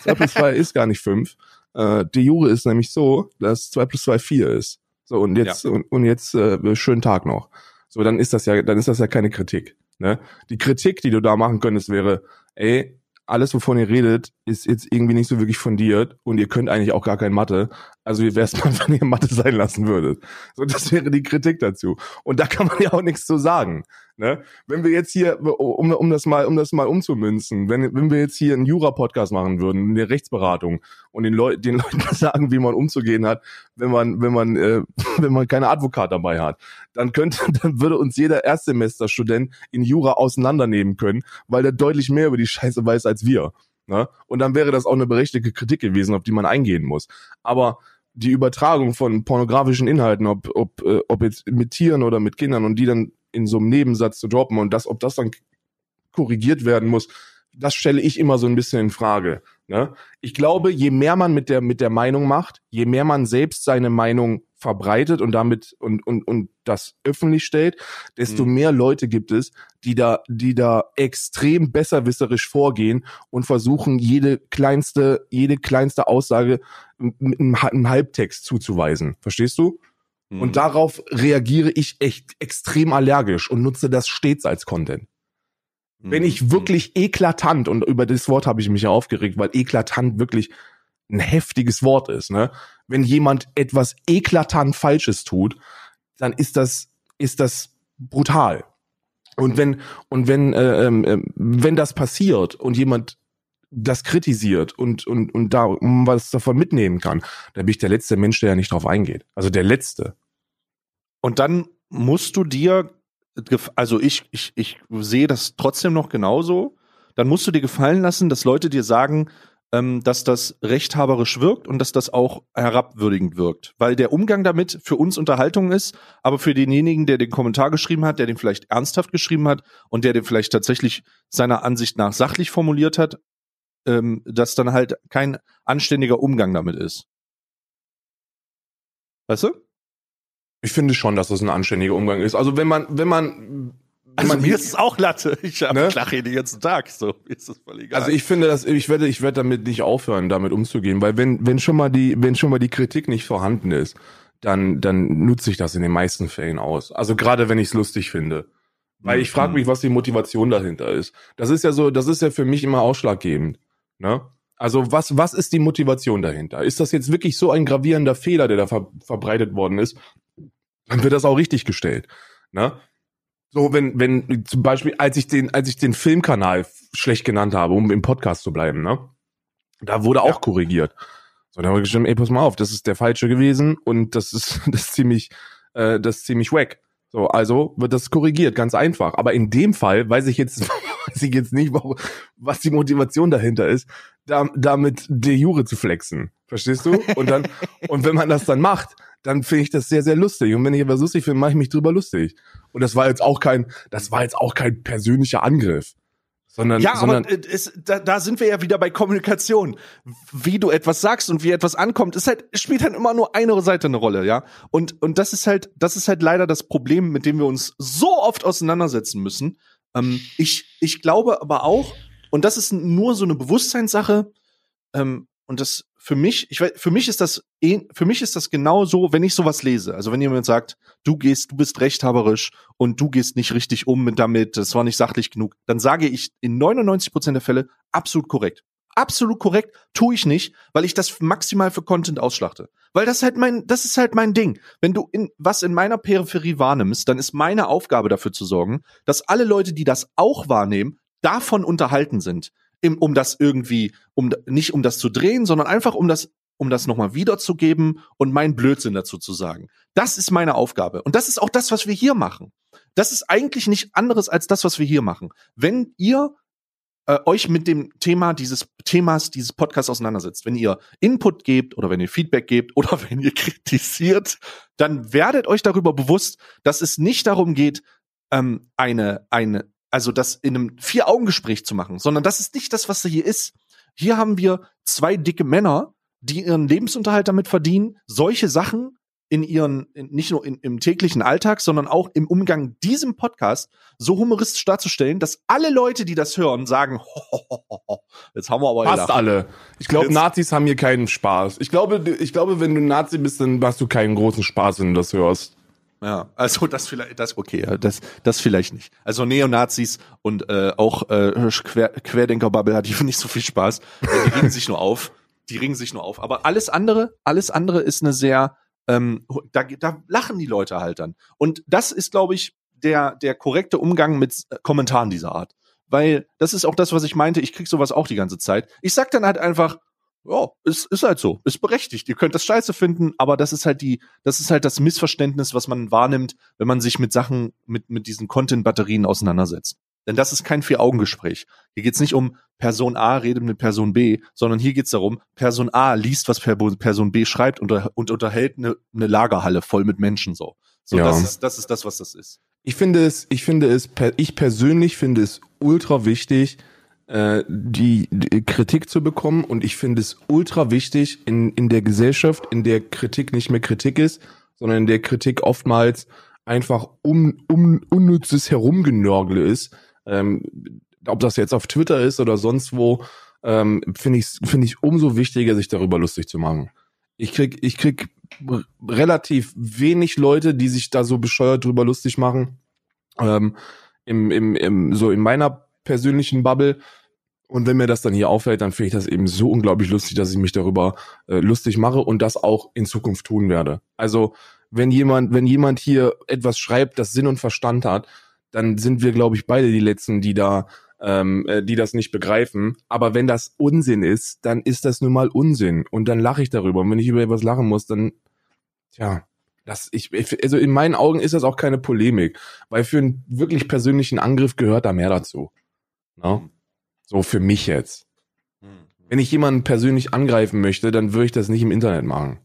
zwei plus zwei ist gar nicht fünf. Äh, die Jure ist nämlich so, dass zwei plus zwei vier ist. So und jetzt ja. und, und jetzt äh, schönen Tag noch. So dann ist das ja, dann ist das ja keine Kritik. Ne? Die Kritik, die du da machen könntest, wäre, ey, alles, wovon ihr redet, ist jetzt irgendwie nicht so wirklich fundiert und ihr könnt eigentlich auch gar kein Mathe. Also wie wäre es mal, wenn ihr Mathe sein lassen würdet? So, das wäre die Kritik dazu. Und da kann man ja auch nichts zu sagen. Ne? Wenn wir jetzt hier, um, um das mal, um das mal umzumünzen, wenn, wenn wir jetzt hier einen Jura-Podcast machen würden, eine Rechtsberatung und den, Leu den Leuten sagen, wie man umzugehen hat, wenn man, wenn man, äh, wenn man keine Advokat dabei hat, dann könnte, dann würde uns jeder Erstsemesterstudent in Jura auseinandernehmen können, weil der deutlich mehr über die Scheiße weiß als wir. Ne? Und dann wäre das auch eine berechtigte Kritik gewesen, auf die man eingehen muss. Aber die Übertragung von pornografischen Inhalten, ob, ob, äh, ob jetzt mit Tieren oder mit Kindern und die dann in so einem Nebensatz zu droppen und das, ob das dann korrigiert werden muss, das stelle ich immer so ein bisschen in Frage. Ne? Ich glaube, je mehr man mit der, mit der Meinung macht, je mehr man selbst seine Meinung verbreitet und damit und, und, und das öffentlich stellt, desto mhm. mehr Leute gibt es, die da, die da extrem besserwisserisch vorgehen und versuchen, jede kleinste, jede kleinste Aussage mit einem Halbtext zuzuweisen. Verstehst du? Und mhm. darauf reagiere ich echt extrem allergisch und nutze das stets als Content. Wenn ich mhm. wirklich eklatant, und über das Wort habe ich mich ja aufgeregt, weil eklatant wirklich ein heftiges Wort ist, ne? Wenn jemand etwas eklatant Falsches tut, dann ist das, ist das brutal. Und wenn, und wenn, äh, äh, wenn das passiert und jemand das kritisiert und, und, und da was davon mitnehmen kann, dann bin ich der letzte Mensch, der ja nicht drauf eingeht. Also der letzte. Und dann musst du dir, also ich, ich, ich sehe das trotzdem noch genauso, dann musst du dir gefallen lassen, dass Leute dir sagen, ähm, dass das rechthaberisch wirkt und dass das auch herabwürdigend wirkt. Weil der Umgang damit für uns Unterhaltung ist, aber für denjenigen, der den Kommentar geschrieben hat, der den vielleicht ernsthaft geschrieben hat und der den vielleicht tatsächlich seiner Ansicht nach sachlich formuliert hat, ähm, dass dann halt kein anständiger Umgang damit ist. Weißt du? Ich finde schon, dass das ein anständiger Umgang ist. Also wenn man, wenn man, wenn also man mir ist es auch Latte. Ich habe ne? Lache den ganzen Tag. So ist das voll egal. Also ich finde, dass ich werde, ich werde damit nicht aufhören, damit umzugehen, weil wenn, wenn schon mal die, wenn schon mal die Kritik nicht vorhanden ist, dann, dann nutze ich das in den meisten Fällen aus. Also gerade wenn ich es lustig finde. Weil ich frage mhm. mich, was die Motivation dahinter ist. Das ist ja so, das ist ja für mich immer ausschlaggebend. Ne? Also was, was ist die Motivation dahinter? Ist das jetzt wirklich so ein gravierender Fehler, der da ver verbreitet worden ist, dann wird das auch richtig gestellt. Ne? So, wenn, wenn, zum Beispiel, als ich den, als ich den Filmkanal schlecht genannt habe, um im Podcast zu bleiben, ne? Da wurde auch korrigiert. So, da haben wir geschrieben, ey, pass mal auf, das ist der falsche gewesen und das ist, das ist ziemlich, äh, das ist ziemlich wack. So, also wird das korrigiert, ganz einfach. Aber in dem Fall weiß ich jetzt, weiß ich jetzt nicht, was die Motivation dahinter ist, da, damit de jure zu flexen. Verstehst du? Und dann, und wenn man das dann macht, dann finde ich das sehr, sehr lustig. Und wenn ich etwas lustig finde, mache ich mich drüber lustig. Und das war jetzt auch kein, das war jetzt auch kein persönlicher Angriff. Sondern, ja, sondern aber es, da, da sind wir ja wieder bei Kommunikation. Wie du etwas sagst und wie etwas ankommt, ist halt, spielt halt immer nur eine Seite eine Rolle, ja. Und, und das ist halt, das ist halt leider das Problem, mit dem wir uns so oft auseinandersetzen müssen. Ähm, ich, ich glaube aber auch, und das ist nur so eine Bewusstseinssache, ähm, und das für mich, ich weiß, für mich ist das, eh, für mich ist das genau so, wenn ich sowas lese. Also wenn jemand sagt, du gehst, du bist rechthaberisch und du gehst nicht richtig um mit damit, das war nicht sachlich genug, dann sage ich in 99 Prozent der Fälle absolut korrekt. Absolut korrekt, tue ich nicht, weil ich das maximal für Content ausschlachte. Weil das halt mein, das ist halt mein Ding. Wenn du in, was in meiner Peripherie wahrnimmst, dann ist meine Aufgabe dafür zu sorgen, dass alle Leute, die das auch wahrnehmen, davon unterhalten sind. Im, um das irgendwie, um, nicht um das zu drehen, sondern einfach um das um das nochmal wiederzugeben und meinen Blödsinn dazu zu sagen. Das ist meine Aufgabe. Und das ist auch das, was wir hier machen. Das ist eigentlich nicht anderes als das, was wir hier machen. Wenn ihr äh, euch mit dem Thema dieses Themas, dieses Podcasts auseinandersetzt. Wenn ihr Input gebt oder wenn ihr Feedback gebt oder wenn ihr kritisiert, dann werdet euch darüber bewusst, dass es nicht darum geht, ähm, eine, eine, also das in einem Vier-Augen-Gespräch zu machen, sondern das ist nicht das, was hier ist. Hier haben wir zwei dicke Männer, die ihren Lebensunterhalt damit verdienen, solche Sachen in ihren, in, nicht nur in, im täglichen Alltag, sondern auch im Umgang diesem Podcast so humoristisch darzustellen, dass alle Leute, die das hören, sagen, ho, ho, ho, jetzt haben wir aber Fast gelacht. alle. Ich glaube, Nazis haben hier keinen Spaß. Ich glaube, ich glaube, wenn du Nazi bist, dann hast du keinen großen Spaß, wenn du das hörst. Ja, also das vielleicht, das okay, das das vielleicht nicht. Also Neonazis und äh, auch äh, Quer, Querdenker-Bubble hat hier nicht so viel Spaß. Die regen sich nur auf. Die regen sich nur auf. Aber alles andere, alles andere ist eine sehr ähm, da, da lachen die Leute halt dann. Und das ist, glaube ich, der, der korrekte Umgang mit äh, Kommentaren dieser Art. Weil das ist auch das, was ich meinte, ich krieg sowas auch die ganze Zeit. Ich sag dann halt einfach, ja, ist, ist halt so, ist berechtigt. Ihr könnt das scheiße finden, aber das ist halt die, das ist halt das Missverständnis, was man wahrnimmt, wenn man sich mit Sachen, mit, mit diesen Content-Batterien auseinandersetzt. Denn das ist kein Vier-Augen-Gespräch. Hier geht's nicht um Person A redet mit Person B, sondern hier geht's darum, Person A liest, was Person B schreibt und, und unterhält eine, eine Lagerhalle voll mit Menschen so. So, ja. das, ist, das ist das, was das ist. Ich finde es, ich finde es, ich persönlich finde es ultra wichtig, äh, die, die Kritik zu bekommen und ich finde es ultra wichtig in, in der Gesellschaft, in der Kritik nicht mehr Kritik ist, sondern in der Kritik oftmals einfach um, um unnützes Herumgenörgle ist, ähm, ob das jetzt auf Twitter ist oder sonst wo, ähm, finde ich finde ich umso wichtiger, sich darüber lustig zu machen. Ich krieg ich krieg relativ wenig Leute, die sich da so bescheuert drüber lustig machen. Ähm, im, im, im, so in meiner persönlichen Bubble. Und wenn mir das dann hier auffällt, dann finde ich das eben so unglaublich lustig, dass ich mich darüber äh, lustig mache und das auch in Zukunft tun werde. Also wenn jemand, wenn jemand hier etwas schreibt, das Sinn und Verstand hat, dann sind wir, glaube ich, beide die Letzten, die da, ähm, äh, die das nicht begreifen. Aber wenn das Unsinn ist, dann ist das nun mal Unsinn. Und dann lache ich darüber. Und wenn ich über etwas lachen muss, dann, tja, das, ich, also in meinen Augen ist das auch keine Polemik. Weil für einen wirklich persönlichen Angriff gehört da mehr dazu. No? Ne? So für mich jetzt. Hm. Wenn ich jemanden persönlich angreifen möchte, dann würde ich das nicht im Internet machen.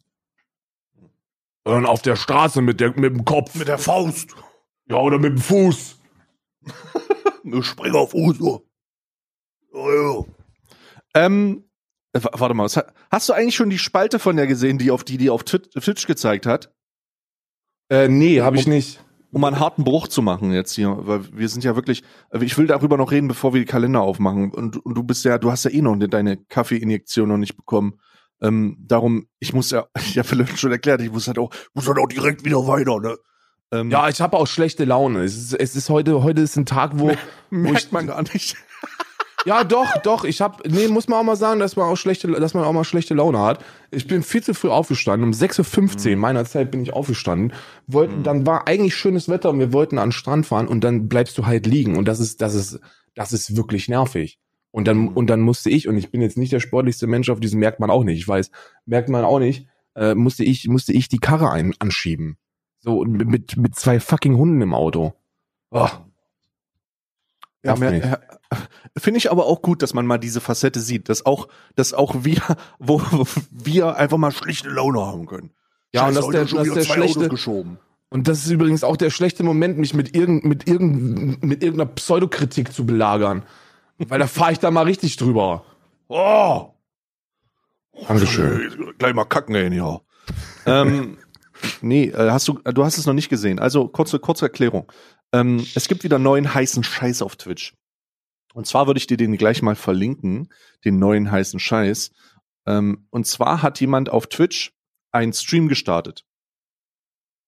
Sondern auf der Straße mit, der, mit dem Kopf. Mit der Faust. Ja, oder mit dem Fuß. Wir springen auf Uso. Oh, ja. Ähm, warte mal, hast du eigentlich schon die Spalte von der gesehen, die auf die die auf Twitch gezeigt hat? Äh, nee, habe ich nicht. Um einen harten Bruch zu machen jetzt hier, weil wir sind ja wirklich, ich will darüber noch reden, bevor wir die Kalender aufmachen. Und, und du bist ja, du hast ja eh noch deine Kaffeeinjektion noch nicht bekommen. Ähm, darum, ich muss ja, ich habe Philipp schon erklärt, ich muss halt auch, muss halt auch direkt wieder weiter, ne? Ähm, ja, ich habe auch schlechte Laune. Es ist, es ist heute, heute ist ein Tag, wo, wo ich, man gar nicht. ja, doch, doch. Ich habe, nee, muss man auch mal sagen, dass man auch schlechte, dass man auch mal schlechte Laune hat. Ich bin viel zu früh aufgestanden. Um 6.15 Uhr mhm. meiner Zeit bin ich aufgestanden. Wollten, mhm. dann war eigentlich schönes Wetter und wir wollten an den Strand fahren und dann bleibst du halt liegen und das ist, das ist, das ist wirklich nervig. Und dann, mhm. und dann musste ich, und ich bin jetzt nicht der sportlichste Mensch auf diesem, merkt man auch nicht, ich weiß, merkt man auch nicht, äh, musste ich, musste ich die Karre ein, anschieben. So, mit, mit zwei fucking Hunden im Auto. Oh. Ja, ja Finde ich aber auch gut, dass man mal diese Facette sieht, dass auch, dass auch wir, wo wir einfach mal schlechte Laune haben können. Ja, Scheiße, und dass der, dass der schlechte, und das ist übrigens auch der schlechte Moment, mich mit irgend, mit irgend, mit irgendeiner Pseudokritik zu belagern. Weil da fahre ich da mal richtig drüber. Oh! Dankeschön. Gleich mal kacken ey, ja. ähm, nee, äh, hast du, du hast es noch nicht gesehen. Also kurze, kurze Erklärung. Ähm, es gibt wieder neuen heißen Scheiß auf Twitch. Und zwar würde ich dir den gleich mal verlinken, den neuen heißen Scheiß. Ähm, und zwar hat jemand auf Twitch einen Stream gestartet.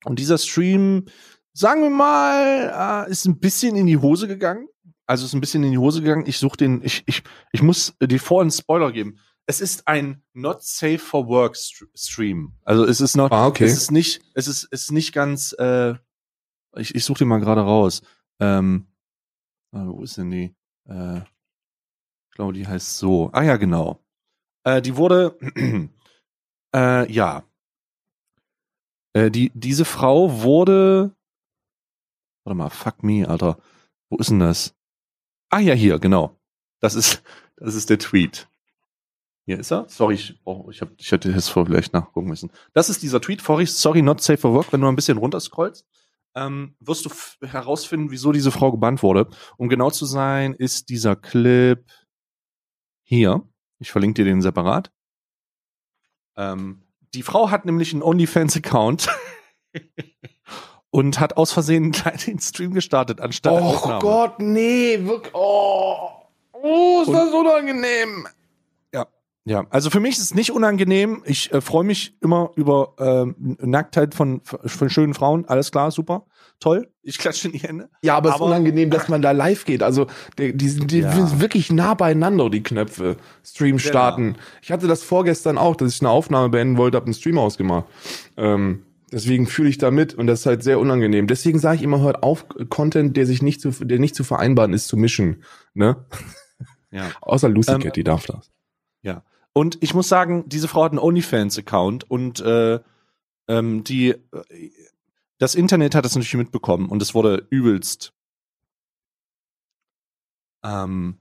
Und dieser Stream, sagen wir mal, äh, ist ein bisschen in die Hose gegangen also ist ein bisschen in die Hose gegangen. Ich suche den, ich, ich, ich muss dir vorhin einen Spoiler geben. Es ist ein Not Safe for Work Stream. Also es ist noch, Ah, okay. es ist nicht, es ist, es ist nicht ganz, äh, ich, ich suche den mal gerade raus. Ähm, ah, wo ist denn die? Äh, ich glaube, die heißt so. Ah ja, genau. Äh, die wurde, äh, ja. Äh, die, diese Frau wurde, warte mal, fuck me, Alter. Wo ist denn das? Ah ja, hier, genau. Das ist, das ist der Tweet. Hier ist er. Sorry, ich, oh, ich, hab, ich hätte jetzt vor vielleicht nachgucken müssen. Das ist dieser Tweet. Sorry, sorry, not safe for work. Wenn du ein bisschen runterscrollst, ähm, wirst du herausfinden, wieso diese Frau gebannt wurde. Um genau zu sein, ist dieser Clip hier. Ich verlinke dir den separat. Ähm, die Frau hat nämlich einen OnlyFans-Account und hat aus Versehen den Stream gestartet, anstatt Oh. Gott, nee, wirklich. Oh, oh ist Und- das unangenehm. Ja, also für mich ist es nicht unangenehm. Ich äh, freue mich immer über ähm, Nacktheit von, von schönen Frauen. Alles klar, super, toll. Ich klatsche in die Hände. Ja, aber es ist Aber- unangenehm, dass man da live geht. Also, die, die sind die Ja. sind wirklich nah beieinander, die Knöpfe. Stream starten. Ich hatte das vorgestern auch, dass ich eine Aufnahme beenden wollte, hab einen Stream ausgemacht. Ähm, deswegen fühle ich da mit und das ist halt sehr unangenehm. Deswegen sage ich immer, hört auf, Content, der sich nicht zu, der nicht zu vereinbaren ist, zu mischen. Ne? Ja. Außer Lucy Ähm, Cat, die darf das. Und ich muss sagen, diese Frau hat einen OnlyFans-Account und äh, ähm, die äh, das Internet hat das natürlich mitbekommen und es wurde übelst ähm,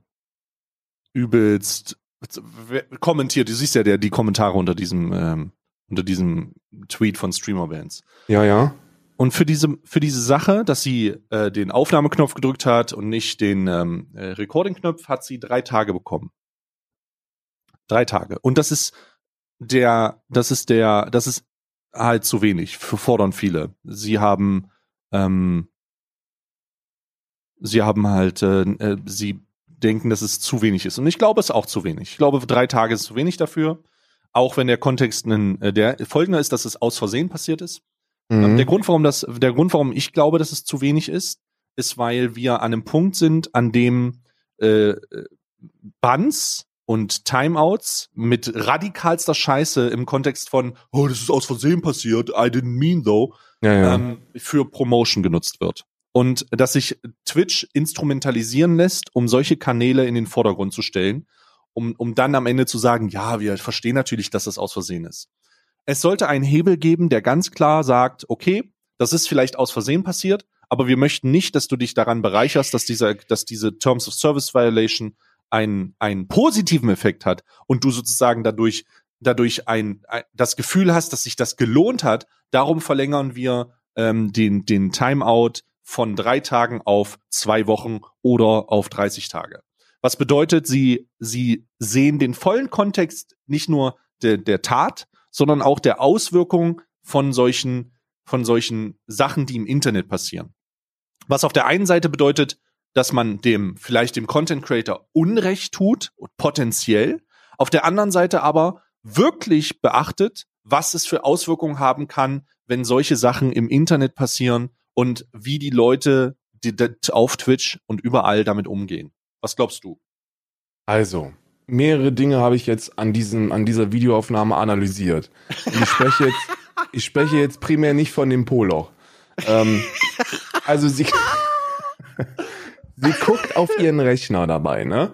übelst kommentiert. Du siehst ja der, die Kommentare unter diesem ähm, unter diesem Tweet von Streamer-Bands. Ja, ja. Und für diese, für diese Sache, dass sie äh, den Aufnahmeknopf gedrückt hat und nicht den ähm, äh, Recording-Knopf, hat sie drei Tage bekommen. Drei Tage. Und das ist der, das ist der, das ist halt zu wenig. Für fordern viele. Sie haben, ähm, sie haben halt, äh, äh, sie denken, dass es zu wenig ist. Und ich glaube, es ist auch zu wenig. Ich glaube, drei Tage ist zu wenig dafür. Auch wenn der Kontext ein, äh, der folgender ist, dass es aus Versehen passiert ist. Ähm, Mhm. Der Grund, warum das, der Grund, warum ich glaube, dass es zu wenig ist, ist, weil wir an einem Punkt sind, an dem äh, äh, Bans und Timeouts mit radikalster Scheiße im Kontext von, oh, das ist aus Versehen passiert, I didn't mean though, ja, ja. ähm, für Promotion genutzt wird. Und dass sich Twitch instrumentalisieren lässt, um solche Kanäle in den Vordergrund zu stellen, um, um dann am Ende zu sagen, ja, wir verstehen natürlich, dass das aus Versehen ist. Es sollte einen Hebel geben, der ganz klar sagt, okay, das ist vielleicht aus Versehen passiert, aber wir möchten nicht, dass du dich daran bereicherst, dass dieser, dass diese Terms of Service Violation einen, einen positiven Effekt hat und du sozusagen dadurch, dadurch ein, ein, das Gefühl hast, dass sich das gelohnt hat. Darum verlängern wir ähm, den, den Timeout von drei Tagen auf zwei Wochen oder auf 30 Tage. Was bedeutet, sie, sie sehen den vollen Kontext nicht nur der, der Tat, sondern auch der Auswirkung von solchen, von solchen Sachen, die im Internet passieren. Was auf der einen Seite bedeutet, dass man dem, vielleicht dem Content Creator Unrecht tut, potenziell. Auf der anderen Seite aber wirklich beachtet, was es für Auswirkungen haben kann, wenn solche Sachen im Internet passieren und wie die Leute die, die, auf Twitch und überall damit umgehen. Was glaubst du? Also, mehrere Dinge habe ich jetzt an diesem, an dieser Videoaufnahme analysiert. Und ich spreche jetzt, ich spreche jetzt primär nicht von dem Poloch. Ähm, also sie, sie guckt auf ihren Rechner dabei, ne?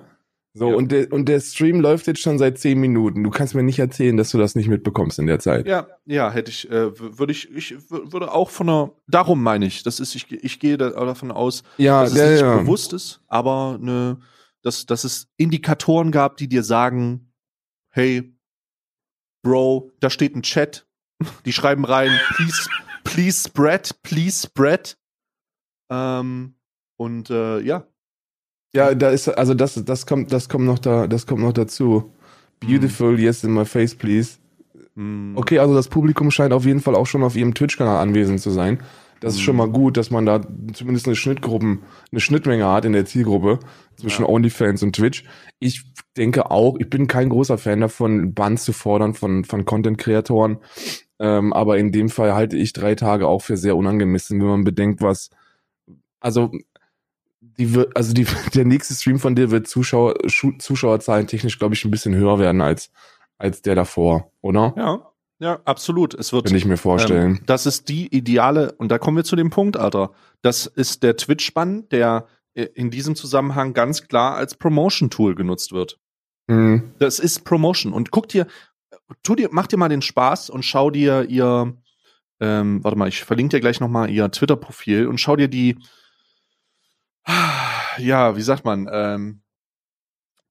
So, Ja. und, der, und der Stream läuft jetzt schon seit zehn Minuten. Du kannst mir nicht erzählen, dass du das nicht mitbekommst in der Zeit. Ja, ja, hätte ich, äh, würde ich, ich würde auch von einer, darum meine ich, das ist, ich, ich gehe da davon aus, Ja, dass es ja, nicht ja. bewusst ist, aber ne, dass, dass es Indikatoren gab, die dir sagen, hey, Bro, da steht ein Chat, die schreiben rein, please, please spread, please spread. Ähm, und äh, ja. Ja, da ist, also das, das kommt, das kommt noch da, das kommt noch dazu. Beautiful, yes in my face, please. Hm, Okay, also das Publikum scheint auf jeden Fall auch schon auf ihrem Twitch-Kanal anwesend zu sein. Das ist Mhm. schon mal gut, dass man da zumindest eine Schnittgruppen, eine Schnittmenge hat in der Zielgruppe zwischen Ja. OnlyFans und Twitch. Ich denke auch, ich bin kein großer Fan davon, Bans zu fordern von, von Content-Kreatoren. Ähm, aber in dem Fall halte ich drei Tage auch für sehr unangemessen, wenn man bedenkt, was, also die wird, also die, der nächste Stream von dir wird Zuschauer, Zuschauerzahlen technisch, glaube ich, ein bisschen höher werden als, als der davor, oder? Ja, ja, absolut. Es wird. Kann ich mir vorstellen. Ähm, das ist die ideale, und da kommen wir zu dem Punkt, Alter. Das ist der Twitch-Bann, der in diesem Zusammenhang ganz klar als Promotion-Tool genutzt wird. Mhm. Das ist Promotion. Und guck dir, tu dir, mach dir mal den Spaß und schau dir ihr, ähm, warte mal, ich verlinke dir gleich nochmal ihr Twitter-Profil und schau dir die, ja, wie sagt man, ähm,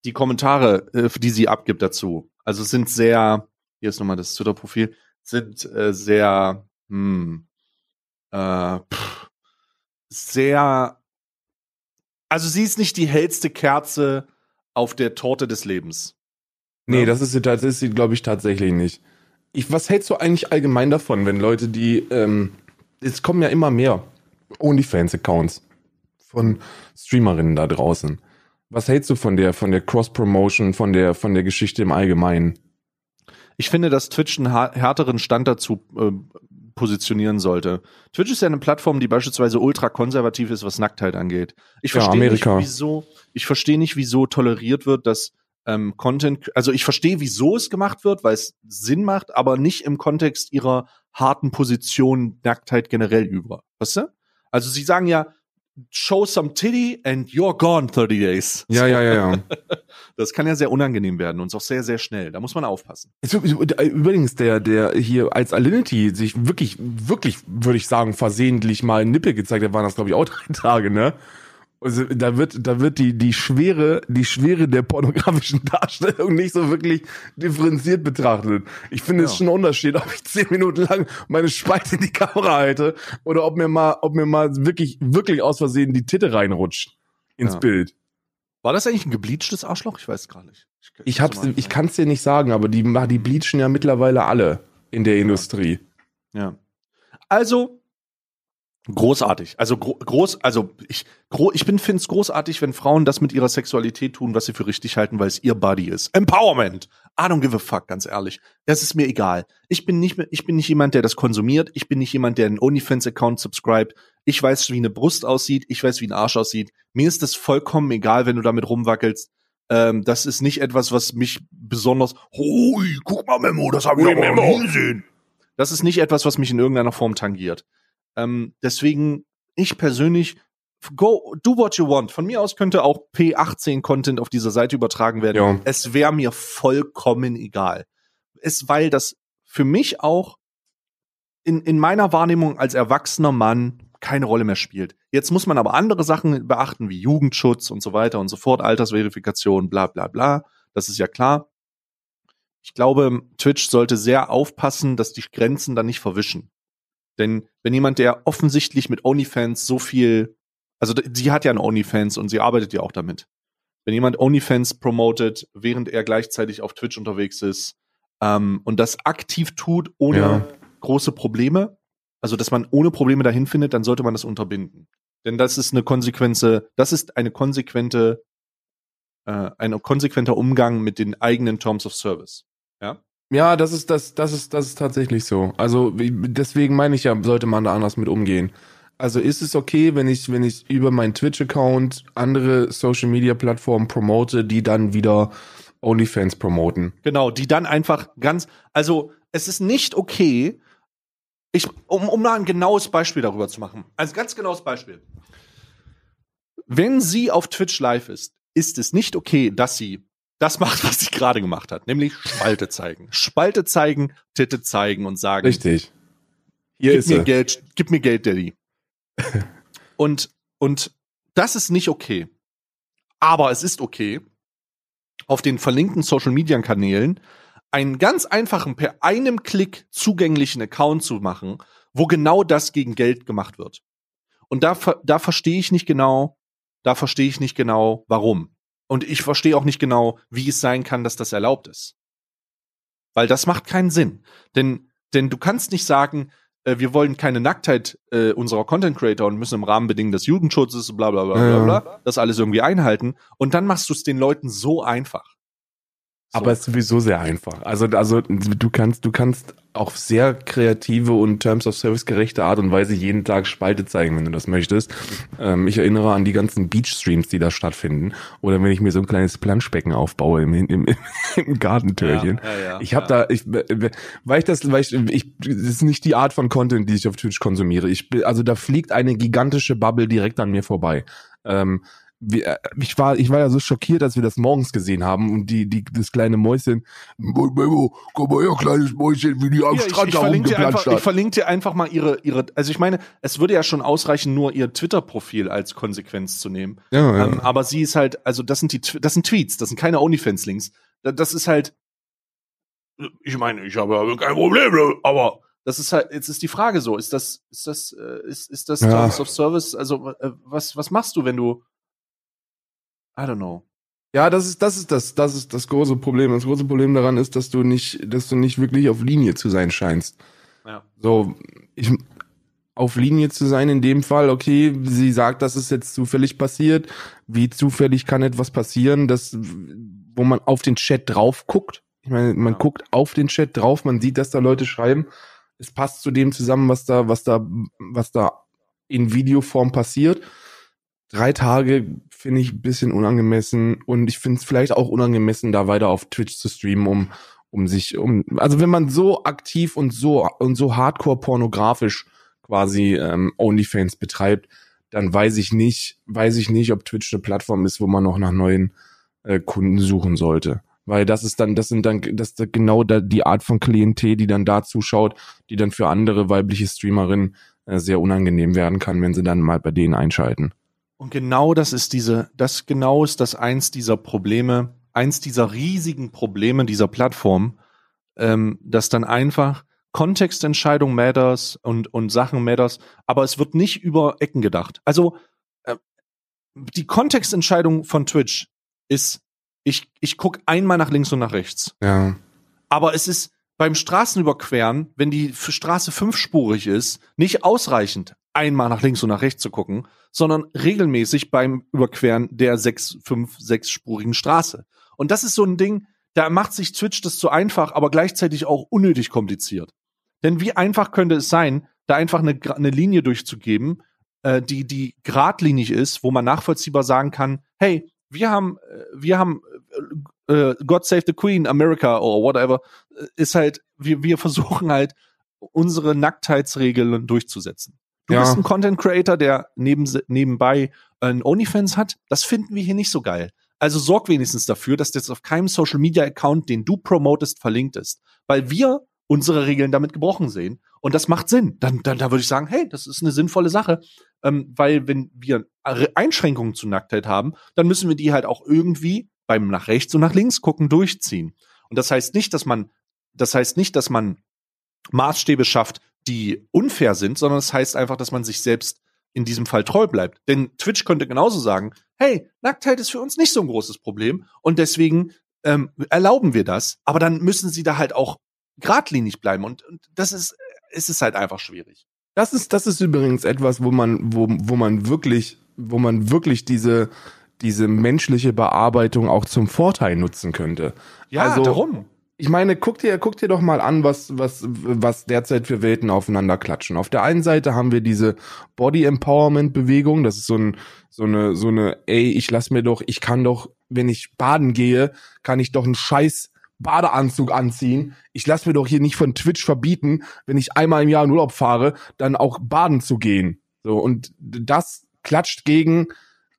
die Kommentare, äh, die sie abgibt dazu. Also sind sehr, hier ist nochmal das Twitter-Profil, sind äh, sehr, hm, äh, pff, sehr, also sie ist nicht die hellste Kerze auf der Torte des Lebens. Nee, ja. das ist sie, das ist sie, glaube ich, tatsächlich nicht. Ich, was hältst du eigentlich allgemein davon, wenn Leute, die, ähm, es kommen ja immer mehr OnlyFans-Accounts von Streamerinnen da draußen. Was hältst du von der, von der Cross-Promotion, von der, von der Geschichte im Allgemeinen? Ich finde, dass Twitch einen härteren Stand dazu äh, positionieren sollte. Twitch ist ja eine Plattform, die beispielsweise ultra konservativ ist, was Nacktheit angeht. Ich verstehe ja, nicht, wieso, ich verstehe nicht, wieso toleriert wird, dass ähm, Content, also ich verstehe, wieso es gemacht wird, weil es Sinn macht, aber nicht im Kontext ihrer harten Position Nacktheit generell über. Weißt du? Also sie sagen ja, show some titty and you're gone 30 days. Ja, ja, ja, ja. Das kann ja sehr unangenehm werden und auch sehr, sehr schnell. Da muss man aufpassen. Übrigens, der, der hier als Alinity sich wirklich, wirklich, würde ich sagen, versehentlich mal Nippel gezeigt hat, waren das, glaube ich, auch drei Tage, ne? Also da wird, da wird die, die Schwere, die Schwere der pornografischen Darstellung nicht so wirklich differenziert betrachtet. Ich finde, ja. es schon ein Unterschied, ob ich zehn Minuten lang meine Spalte in die Kamera halte oder ob mir mal, ob mir mal wirklich, wirklich aus Versehen die Titte reinrutscht ins ja. Bild. War das eigentlich ein gebleachtes Arschloch? Ich weiß gar nicht. Ich, ich, hab's, ich kann es dir nicht sagen, aber die, die bleachen ja mittlerweile alle in der Industrie. Ja. Also, Großartig. Also gro groß, also ich, gro ich bin find's großartig, wenn Frauen das mit ihrer Sexualität tun, was sie für richtig halten, weil es ihr Body ist. Empowerment. I don't give a fuck, ganz ehrlich. Das ist mir egal. Ich bin nicht, ich bin nicht jemand, der das konsumiert. Ich bin nicht jemand, der einen OnlyFans-Account subscribt. Ich weiß, wie eine Brust aussieht. Ich weiß, wie ein Arsch aussieht. Mir ist das vollkommen egal, wenn du damit rumwackelst. Ähm, das ist nicht etwas, was mich besonders, hui, guck mal, Memo, das habe ich aber noch nie gesehen. Das ist nicht etwas, was mich in irgendeiner Form tangiert. Ähm, deswegen, ich persönlich, go, do what you want. Von mir aus könnte auch P18-Content auf dieser Seite übertragen werden. Ja. Es wäre mir vollkommen egal. Es, weil das für mich auch in, in meiner Wahrnehmung als erwachsener Mann keine Rolle mehr spielt. Jetzt muss man aber andere Sachen beachten, wie Jugendschutz und so weiter und so fort, Altersverifikation, bla bla bla. Das ist ja klar. Ich glaube, Twitch sollte sehr aufpassen, dass die Grenzen dann nicht verwischen. Denn wenn jemand, der offensichtlich mit OnlyFans so viel, also sie hat ja einen OnlyFans und sie arbeitet ja auch damit. Wenn jemand OnlyFans promotet, während er gleichzeitig auf Twitch unterwegs ist ähm, und das aktiv tut, ohne ja. große Probleme, also dass man ohne Probleme dahin findet, dann sollte man das unterbinden. Denn das ist eine konsequente, das ist eine konsequente, äh, ein konsequenter Umgang mit den eigenen Terms of Service. Ja. Das ist das, das ist, das ist tatsächlich so. Also deswegen meine ich ja, sollte man da anders mit umgehen. Also ist es okay, wenn ich, wenn ich über meinen Twitch-Account andere Social Media Plattformen promote, die dann wieder OnlyFans promoten? Genau, die dann einfach ganz, also es ist nicht okay, ich, um, um mal ein genaues Beispiel darüber zu machen. Als ganz genaues Beispiel. Wenn sie auf Twitch live ist, ist es nicht okay, dass sie das macht, was sie gerade gemacht hat, nämlich Spalte zeigen. Spalte zeigen, Titte zeigen und sagen. Richtig. Hier gib ist mir sie. Geld, gib mir Geld, Daddy. und, und das ist nicht okay. Aber es ist okay, auf den verlinkten Social Media Kanälen einen ganz einfachen, per einem Klick zugänglichen Account zu machen, wo genau das gegen Geld gemacht wird. Und da, da verstehe ich nicht genau, da verstehe ich nicht genau, warum. Und ich verstehe auch nicht genau, wie es sein kann, dass das erlaubt ist. Weil das macht keinen Sinn. Denn, denn du kannst nicht sagen, äh, wir wollen keine Nacktheit äh, unserer Content Creator und müssen im Rahmen bedingen des Jugendschutzes, bla bla bla bla bla, das alles irgendwie einhalten. Und dann machst du es den Leuten so einfach. So. Aber es ist sowieso sehr einfach. Also, also du kannst, du kannst auf sehr kreative und Terms of Service gerechte Art und Weise jeden Tag Spalte zeigen, wenn du das möchtest. Ähm, ich erinnere an die ganzen Beach-Streams, die da stattfinden. Oder wenn ich mir so ein kleines Planschbecken aufbaue im, im, im, Gartentürchen. Ja, ja, ja, ich habe da, ich, weil ich das, weil ich, ich, das ist nicht die Art von Content, die ich auf Twitch konsumiere. Ich, also da fliegt eine gigantische Bubble direkt an mir vorbei. Ähm, wir, äh, ich war, ich war ja so schockiert, als wir das morgens gesehen haben und die, die, das kleine Mäuschen, Memo, komm mal her, kleines Mäuschen, wie die am Hier, ich, Strand ich, da verlinke dir rumgeplanscht einfach, ich hat. verlinke dir einfach mal ihre, ihre, also ich meine, es würde ja schon ausreichen, nur ihr Twitter-Profil als Konsequenz zu nehmen. Ja, ja. Ähm, aber sie ist halt, also das sind die, das sind Tweets, das sind keine OnlyFans-Links. Da- Das ist halt, ich meine, ich habe ja kein Problem, aber das ist halt, jetzt ist die Frage so, ist das, ist das, äh, ist, ist das Ja. Terms of Service, also äh, was, was machst du, wenn du, I don't know. Ja, das ist, das ist das, das ist das große Problem. Das große Problem daran ist, dass du nicht, dass du nicht wirklich auf Linie zu sein scheinst. Ja. So, ich, auf Linie zu sein in dem Fall, okay, sie sagt, dass es jetzt zufällig passiert. Wie zufällig kann etwas passieren, dass, wo man auf den Chat drauf guckt? Ich meine, man Ja. guckt auf den Chat drauf, man sieht, dass da Leute schreiben. Es passt zu dem zusammen, was da, was da, was da in Videoform passiert. Drei Tage finde ich ein bisschen unangemessen und ich finde es vielleicht auch unangemessen, da weiter auf Twitch zu streamen, um, um sich, um, also wenn man so aktiv und so und so hardcore pornografisch quasi ähm, OnlyFans betreibt, dann weiß ich nicht, weiß ich nicht, ob Twitch eine Plattform ist, wo man noch nach neuen äh, Kunden suchen sollte. Weil das ist dann, das sind dann, das ist genau da die Art von Klientel, die dann da zuschaut, die dann für andere weibliche Streamerinnen äh, sehr unangenehm werden kann, wenn sie dann mal bei denen einschalten. Und genau das ist diese, das genau ist das eins dieser Probleme, eins dieser riesigen Probleme dieser Plattform, ähm, dass dann einfach Kontextentscheidung matters und, und Sachen matters, aber es wird nicht über Ecken gedacht. Also äh, die Kontextentscheidung von Twitch ist, ich, ich guck einmal nach links und nach rechts. Ja. Aber es ist beim Straßenüberqueren, wenn die Straße fünfspurig ist, nicht ausreichend, einmal nach links und nach rechts zu gucken, sondern regelmäßig beim Überqueren der sechs, fünf, sechsspurigen Straße. Und das ist so ein Ding, da macht sich Twitch das zu einfach, aber gleichzeitig auch unnötig kompliziert. Denn wie einfach könnte es sein, da einfach eine, eine Linie durchzugeben, äh, die, die geradlinig ist, wo man nachvollziehbar sagen kann, hey, wir haben, äh, wir haben äh, äh, God Save the Queen, America or whatever, äh, ist halt, wir, wir versuchen halt, unsere Nacktheitsregeln durchzusetzen. Du Ja. bist ein Content Creator, der neben, nebenbei ein OnlyFans hat. Das finden wir hier nicht so geil. Also sorg wenigstens dafür, dass das auf keinem Social Media Account, den du promotest, verlinkt ist. Weil wir unsere Regeln damit gebrochen sehen. Und das macht Sinn. Dann, dann, da würde ich sagen, hey, das ist eine sinnvolle Sache. Ähm, weil wenn wir Einschränkungen zu Nacktheit haben, dann müssen wir die halt auch irgendwie beim nach rechts und nach links gucken durchziehen. Und das heißt nicht, dass man, das heißt nicht, dass man Maßstäbe schafft, die unfair sind, sondern es das heißt einfach, dass man sich selbst in diesem Fall treu bleibt. Denn Twitch könnte genauso sagen, hey, Nacktheit ist für uns nicht so ein großes Problem und deswegen ähm, erlauben wir das, aber dann müssen sie da halt auch geradlinig bleiben und, und das ist, es ist halt einfach schwierig. Das ist, das ist übrigens etwas, wo man, wo, wo man wirklich, wo man wirklich diese, diese menschliche Bearbeitung auch zum Vorteil nutzen könnte. Ja, Also- darum. Ich meine, guck dir, guck dir doch mal an, was, was, was derzeit für Welten aufeinander klatschen. Auf der einen Seite haben wir diese Body Empowerment Bewegung. Das ist so ein, so eine, so eine, ey, ich lass mir doch, ich kann doch, wenn ich baden gehe, kann ich doch einen scheiß Badeanzug anziehen. Ich lass mir doch hier nicht von Twitch verbieten, wenn ich einmal im Jahr in Urlaub fahre, dann auch baden zu gehen. So, und das klatscht gegen,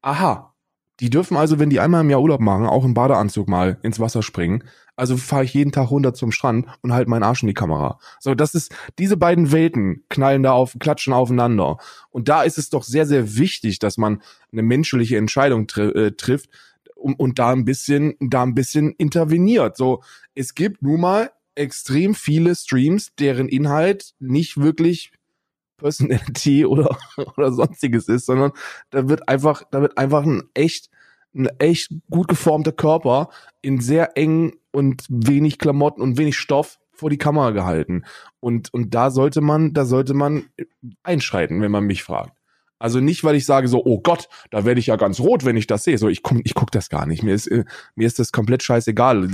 aha, die dürfen also, wenn die einmal im Jahr Urlaub machen, auch im Badeanzug mal ins Wasser springen. Also fahre ich jeden Tag runter zum Strand und halt meinen Arsch in die Kamera. So, das ist, diese beiden Welten knallen da auf, klatschen aufeinander. Und da ist es doch sehr, sehr wichtig, dass man eine menschliche Entscheidung tri äh, trifft und, und da ein bisschen, da ein bisschen interveniert. So, es gibt nun mal extrem viele Streams, deren Inhalt nicht wirklich Personality oder, oder sonstiges ist, sondern da wird einfach, da wird einfach ein echt, ein echt gut geformter Körper in sehr engen und wenig Klamotten und wenig Stoff vor die Kamera gehalten. Und, und da sollte man, da sollte man einschreiten, wenn man mich fragt. Also nicht, weil ich sage so, oh Gott, da werde ich ja ganz rot, wenn ich das sehe. So, ich komm, ich guck das gar nicht. Mir ist, äh, mir ist das komplett scheißegal.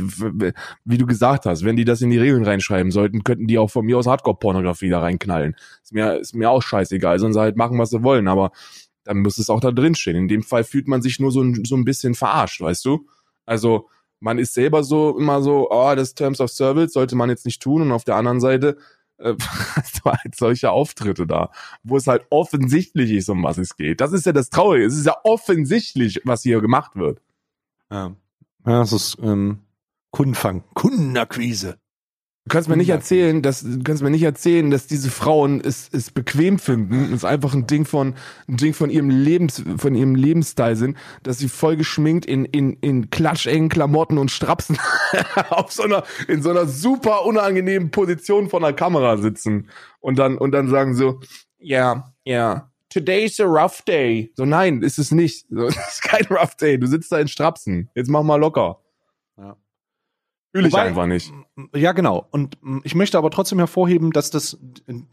Wie du gesagt hast, wenn die das in die Regeln reinschreiben sollten, könnten die auch von mir aus Hardcore-Pornografie da reinknallen. Ist mir, ist mir auch scheißegal. Sollen sie halt machen, was sie wollen. Aber dann muss es auch da drin stehen. In dem Fall fühlt man sich nur so ein, so ein bisschen verarscht, weißt du? Also, man ist selber so immer so, oh, das Terms of Service sollte man jetzt nicht tun. Und auf der anderen Seite äh, halt solche Auftritte da, wo es halt offensichtlich ist, um was es geht. Das ist ja das Traurige. Es ist ja offensichtlich, was hier gemacht wird. Ja, ja das ist ähm, Kundenfang, Kundenakquise. Du kannst mir nicht erzählen, dass du kannst mir nicht erzählen, dass diese Frauen es, es bequem finden, es einfach ein Ding von ein Ding von ihrem Lebens von ihrem Lebensstil sind, dass sie voll geschminkt in in in klatschengen Klamotten und Strapsen auf so einer in so einer super unangenehmen Position vor der Kamera sitzen und dann und dann sagen so, ja, ja, today's a rough day. So nein, ist es nicht. So, es ist kein rough day. Du sitzt da in Strapsen. Jetzt mach mal locker. Ja. Fühle ich einfach nicht. Ja, genau. Und ich möchte aber trotzdem hervorheben, dass das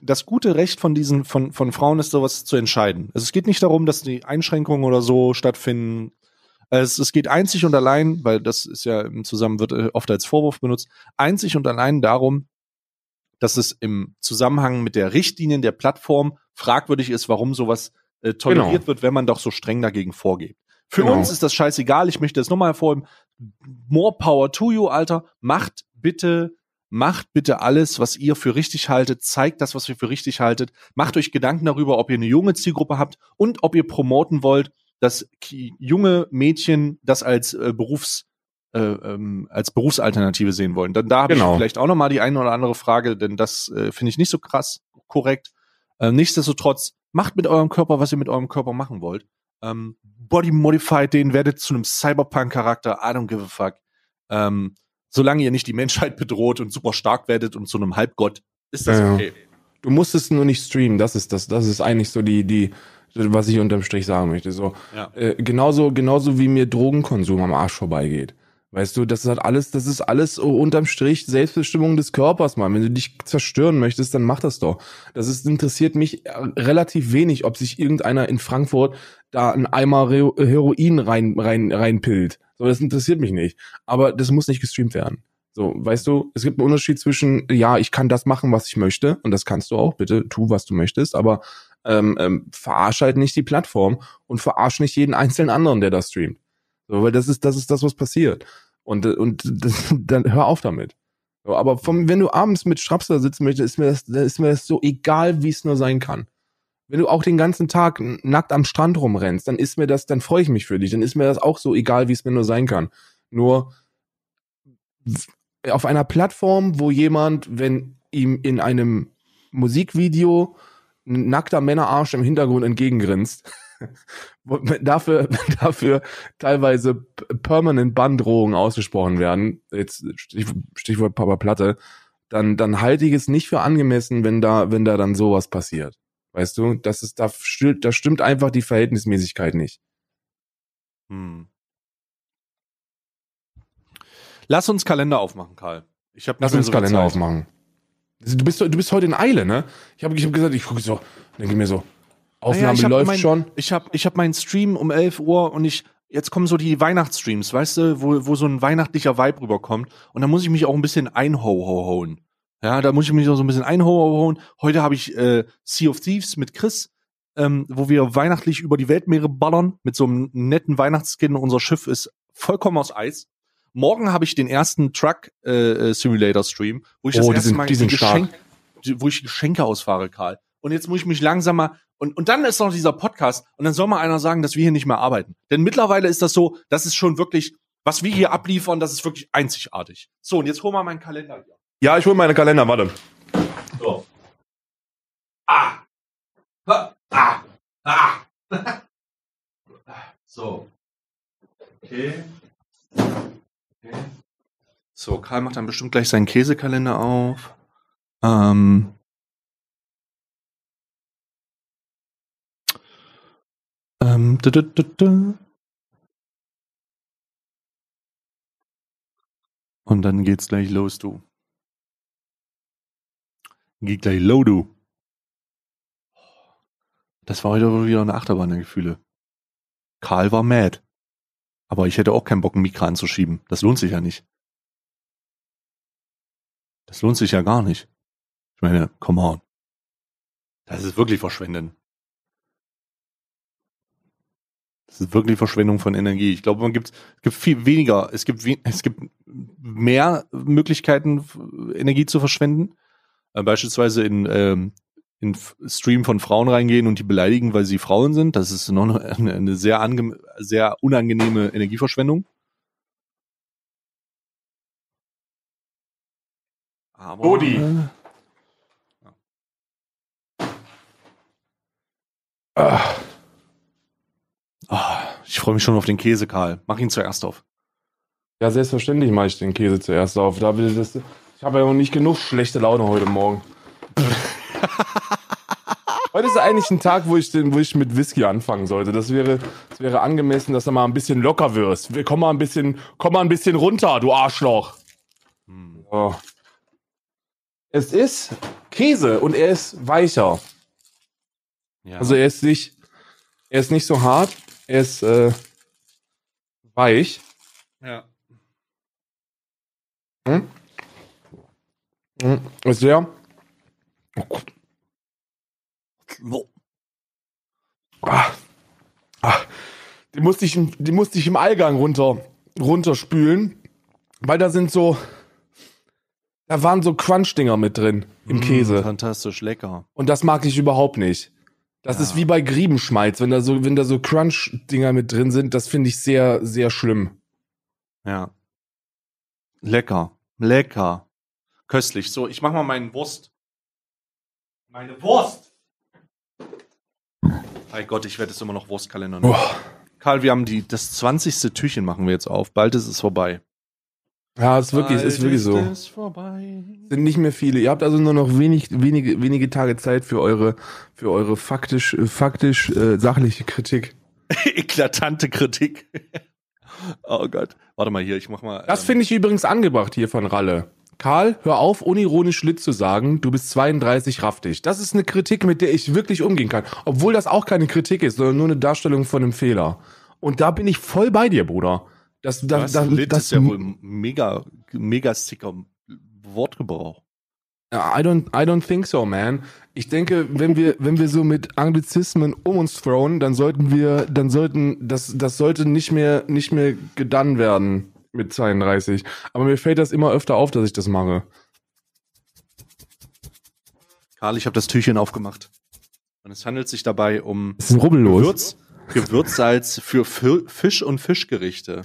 das gute Recht von diesen von von Frauen ist, sowas zu entscheiden. Also es geht nicht darum, dass die Einschränkungen oder so stattfinden. Es, es geht einzig und allein, weil das ist ja im Zusammen wird äh, oft als Vorwurf benutzt, einzig und allein darum, dass es im Zusammenhang mit der Richtlinien der Plattform fragwürdig ist, warum sowas äh, toleriert genau. wird, wenn man doch so streng dagegen vorgeht. Für genau. uns ist das scheißegal. Ich möchte das nochmal hervorheben more power to you, Alter. Macht bitte, macht bitte alles, was ihr für richtig haltet. Zeigt das, was ihr für richtig haltet. Macht euch Gedanken darüber, ob ihr eine junge Zielgruppe habt und ob ihr promoten wollt, dass junge Mädchen das als äh, Berufs äh, ähm, als Berufsalternative sehen wollen. Dann da habe genau. ich vielleicht auch noch mal die eine oder andere Frage, denn das äh, finde ich nicht so krass korrekt. Äh, nichtsdestotrotz macht mit eurem Körper, was ihr mit eurem Körper machen wollt. Ähm, Body modified den, werdet zu einem Cyberpunk-Charakter, I don't give a fuck. Ähm, solange ihr nicht die Menschheit bedroht und super stark werdet und zu einem Halbgott, ist das ja, okay. Du musst es nur nicht streamen, das ist das, das ist eigentlich so die, die, was ich unterm Strich sagen möchte. So, ja. äh, genauso, genauso wie mir Drogenkonsum am Arsch vorbeigeht. Weißt du, das halt alles, das ist alles unterm Strich Selbstbestimmung des Körpers, Mann. Wenn du dich zerstören möchtest, dann mach das doch. Das ist, interessiert mich äh, relativ wenig, ob sich irgendeiner in Frankfurt da ein Eimer Heroin rein, rein, reinpillt. So, das interessiert mich nicht. Aber das muss nicht gestreamt werden. So, weißt du, es gibt einen Unterschied zwischen, ja, ich kann das machen, was ich möchte, und das kannst du auch, bitte tu, was du möchtest, aber ähm, ähm, verarsch halt nicht die Plattform und verarsch nicht jeden einzelnen anderen, der das streamt. So, weil das ist, das ist das, was passiert. Und, und das, dann hör auf damit. Aber vom, wenn du abends mit Strapser sitzen möchtest, ist mir das, ist mir das so egal, wie es nur sein kann. Wenn du auch den ganzen Tag nackt am Strand rumrennst, dann ist mir das, dann freue ich mich für dich. Dann ist mir das auch so egal, wie es mir nur sein kann. Nur auf einer Plattform, wo jemand, wenn ihm in einem Musikvideo ein nackter Männerarsch im Hintergrund entgegengrinst, dafür, dafür teilweise permanent Banddrohungen ausgesprochen werden, jetzt Stichwort Papa Platte, dann, dann halte ich es nicht für angemessen, wenn da, wenn da dann sowas passiert. Weißt du, das ist, da stimmt, da stimmt einfach die Verhältnismäßigkeit nicht. Hm. Lass uns Kalender aufmachen, Karl. Ich hab Lass uns so Kalender Zeit. aufmachen. Du bist, du bist heute in Eile, ne? Ich habe ich hab gesagt, ich gucke so, denke mir so, Aufnahme ja, läuft mein, schon. Ich habe ich hab meinen Stream um 11 Uhr und ich jetzt kommen so die Weihnachtsstreams, weißt du, wo, wo so ein weihnachtlicher Vibe rüberkommt und da muss ich mich auch ein bisschen einhohohoen. Ja, da muss ich mich auch so ein bisschen einhohoen. Heute habe ich äh, Sea of Thieves mit Chris, ähm, wo wir weihnachtlich über die Weltmeere ballern mit so einem netten Weihnachtsskin. Unser Schiff ist vollkommen aus Eis. Morgen habe ich den ersten Truck äh, äh Simulator Stream, wo ich oh, das erste sind, Mal Geschenk, wo ich Geschenke ausfahre, Karl. Und jetzt muss ich mich langsam mal und, und dann ist noch dieser Podcast und dann soll mal einer sagen, dass wir hier nicht mehr arbeiten. Denn mittlerweile ist das so, das ist schon wirklich, was wir hier abliefern, das ist wirklich einzigartig. So, und jetzt hol mal meinen Kalender hier. Ja, ich hol meine Kalender, warte. So. Ah. Ah. Ah. ah. so. Okay. okay. So, Karl macht dann bestimmt gleich seinen Käsekalender auf. Ähm, Ähm, da, da, da. Und dann geht's gleich los, du. Geht gleich los, du. Das war heute wieder eine Achterbahn der Gefühle. Karl war mad. Aber ich hätte auch keinen Bock, einen Mikro anzuschieben. Das lohnt sich ja nicht. Das lohnt sich ja gar nicht. Ich meine, come on. Das ist wirklich Verschwenden. Das ist wirklich Verschwendung von Energie. Ich glaube, man gibt, es gibt viel weniger, es gibt, es gibt mehr Möglichkeiten, Energie zu verschwenden. Äh, beispielsweise in, ähm, in Stream von Frauen reingehen und die beleidigen, weil sie Frauen sind. Das ist noch eine, eine sehr, ange sehr unangenehme Energieverschwendung. Aber, Bodi. Äh, ah. Ich freue mich schon auf den Käse, Karl. Mach ihn zuerst auf. Ja, selbstverständlich mache ich den Käse zuerst auf. Da will das, ich habe ja noch nicht genug schlechte Laune heute Morgen. heute ist eigentlich ein Tag, wo ich, den, wo ich mit Whisky anfangen sollte. Das wäre, das wäre angemessen, dass du mal ein bisschen locker wirst. Wir kommen mal ein bisschen, komm mal ein bisschen runter, du Arschloch. Hm. So. Es ist Käse und er ist weicher. Ja. Also er ist nicht, er ist nicht so hart, er ist äh, weich. Ja. Hm? Hm. Ist sehr. Oh. Ah. Ah. Die musste ich, die musste ich im Allgang runter, runterspülen, weil da sind so, da waren so Crunch-Dinger mit drin im mmh, Käse. Fantastisch lecker. Und das mag ich überhaupt nicht. Das ja. ist wie bei Griebenschmalz, wenn da so, wenn da so Crunch-Dinger mit drin sind, das finde ich sehr, sehr schlimm. Ja. Lecker. Lecker. Köstlich. So, ich mach mal meinen Wurst. Meine Wurst! Mein Gott, ich werde es immer noch Wurstkalender nennen. Karl, wir haben die, das 20. Türchen machen wir jetzt auf. Bald ist es vorbei. Ja, ist wirklich, ist wirklich so. Ist Sind nicht mehr viele. Ihr habt also nur noch wenig, wenige, wenige Tage Zeit für eure, für eure faktisch, faktisch äh, sachliche Kritik. Eklatante Kritik. oh Gott. Warte mal hier, ich mach mal. Das ähm, finde ich übrigens angebracht hier von Ralle. Karl, hör auf, unironisch Schlitt zu sagen, du bist 32, raff dich. Das ist eine Kritik, mit der ich wirklich umgehen kann. Obwohl das auch keine Kritik ist, sondern nur eine Darstellung von einem Fehler. Und da bin ich voll bei dir, Bruder. Das, das, das, Lit das ist ja wohl mega, mega sicker Wortgebrauch. I don't, I don't think so, man. Ich denke, wenn wir, wenn wir so mit Anglizismen um uns throwen, dann sollten wir, dann sollten, das, das sollte nicht mehr, nicht mehr gedan werden mit 32. Aber mir fällt das immer öfter auf, dass ich das mache. Karl, ich habe das Türchen aufgemacht. Und es handelt sich dabei um Gewürz, Gewürzsalz für Fisch und Fischgerichte.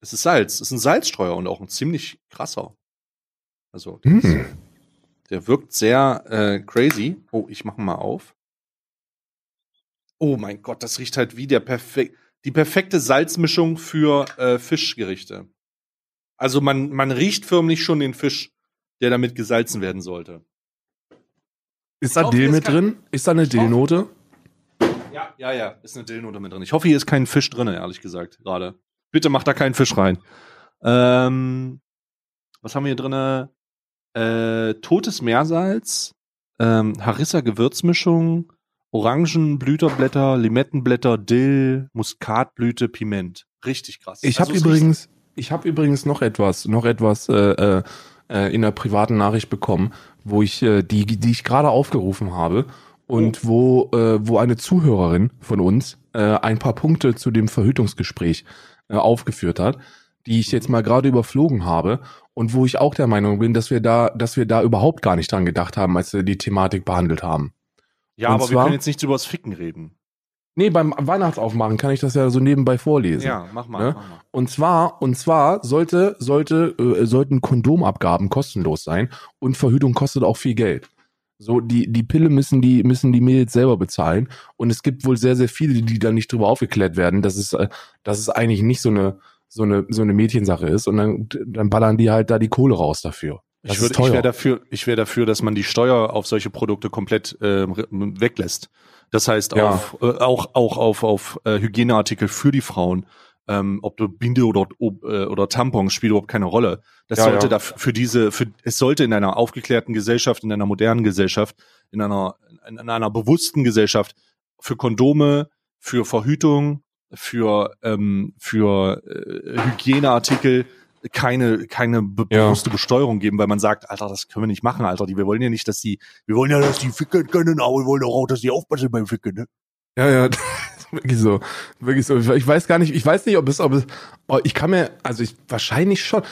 Es ist Salz. Es ist ein Salzstreuer und auch ein ziemlich krasser. Also, mm. ist, der wirkt sehr äh, crazy. Oh, ich mache mal auf. Oh mein Gott, das riecht halt wie der perfekt, die perfekte Salzmischung für äh, Fischgerichte. Also man, man riecht förmlich schon den Fisch, der damit gesalzen werden sollte. Ist da Dill mit drin? Ist da eine Dillnote? Ja, ja, ja, ist eine Dillnote mit drin. Ich hoffe, hier ist kein Fisch drin, ehrlich gesagt, gerade. Bitte macht da keinen Fisch rein. Ähm, was haben wir hier drin? Äh, totes Meersalz, ähm, Harissa-Gewürzmischung, Orangenblüterblätter, Limettenblätter, Dill, Muskatblüte, Piment. Richtig krass. Ich habe also, übrigens, ich habe übrigens noch etwas, noch etwas äh, äh, äh, in der privaten Nachricht bekommen, wo ich äh, die, die ich gerade aufgerufen habe und oh. wo äh, wo eine Zuhörerin von uns äh, ein paar Punkte zu dem Verhütungsgespräch äh, aufgeführt hat, die ich jetzt mal gerade überflogen habe und wo ich auch der Meinung bin, dass wir da, dass wir da überhaupt gar nicht dran gedacht haben, als wir die Thematik behandelt haben. Ja, und aber zwar, wir können jetzt nicht übers Ficken reden. Nee, beim Weihnachtsaufmachen kann ich das ja so nebenbei vorlesen. Ja, mach mal, ne? mach mal. Und zwar, und zwar sollte, sollte, äh, sollten Kondomabgaben kostenlos sein und Verhütung kostet auch viel Geld. So, die, die Pille müssen die, müssen die Mädels selber bezahlen. Und es gibt wohl sehr, sehr viele, die da nicht drüber aufgeklärt werden, dass es, äh, dass es eigentlich nicht so eine, so eine, so eine Mädchensache ist. Und dann, dann ballern die halt da die Kohle raus dafür. Das ich würde, ich wäre dafür, ich wäre dafür, dass man die Steuer auf solche Produkte komplett äh, weglässt. Das heißt ja. auf, äh, auch auch auf auf äh, Hygieneartikel für die Frauen ähm, ob du Binde oder, äh, oder Tampons spielt überhaupt keine Rolle. Das Ja, sollte ja. da für diese, für, es sollte in einer aufgeklärten Gesellschaft, in einer modernen Gesellschaft, in einer, in, in einer bewussten Gesellschaft für Kondome, für Verhütung, für, ähm, für äh, Hygieneartikel keine, keine be Ja. bewusste Besteuerung geben, weil man sagt, Alter, das können wir nicht machen, Alter. Die, wir wollen ja nicht, dass die, wir wollen ja, dass die ficken können, aber wir wollen doch auch, dass die aufpassen beim Ficken, ne? Ja, ja, wirklich so. Wirklich so. Ich weiß gar nicht, ich weiß nicht, ob es, ob es, oh, ich kann mir, also ich, wahrscheinlich schon.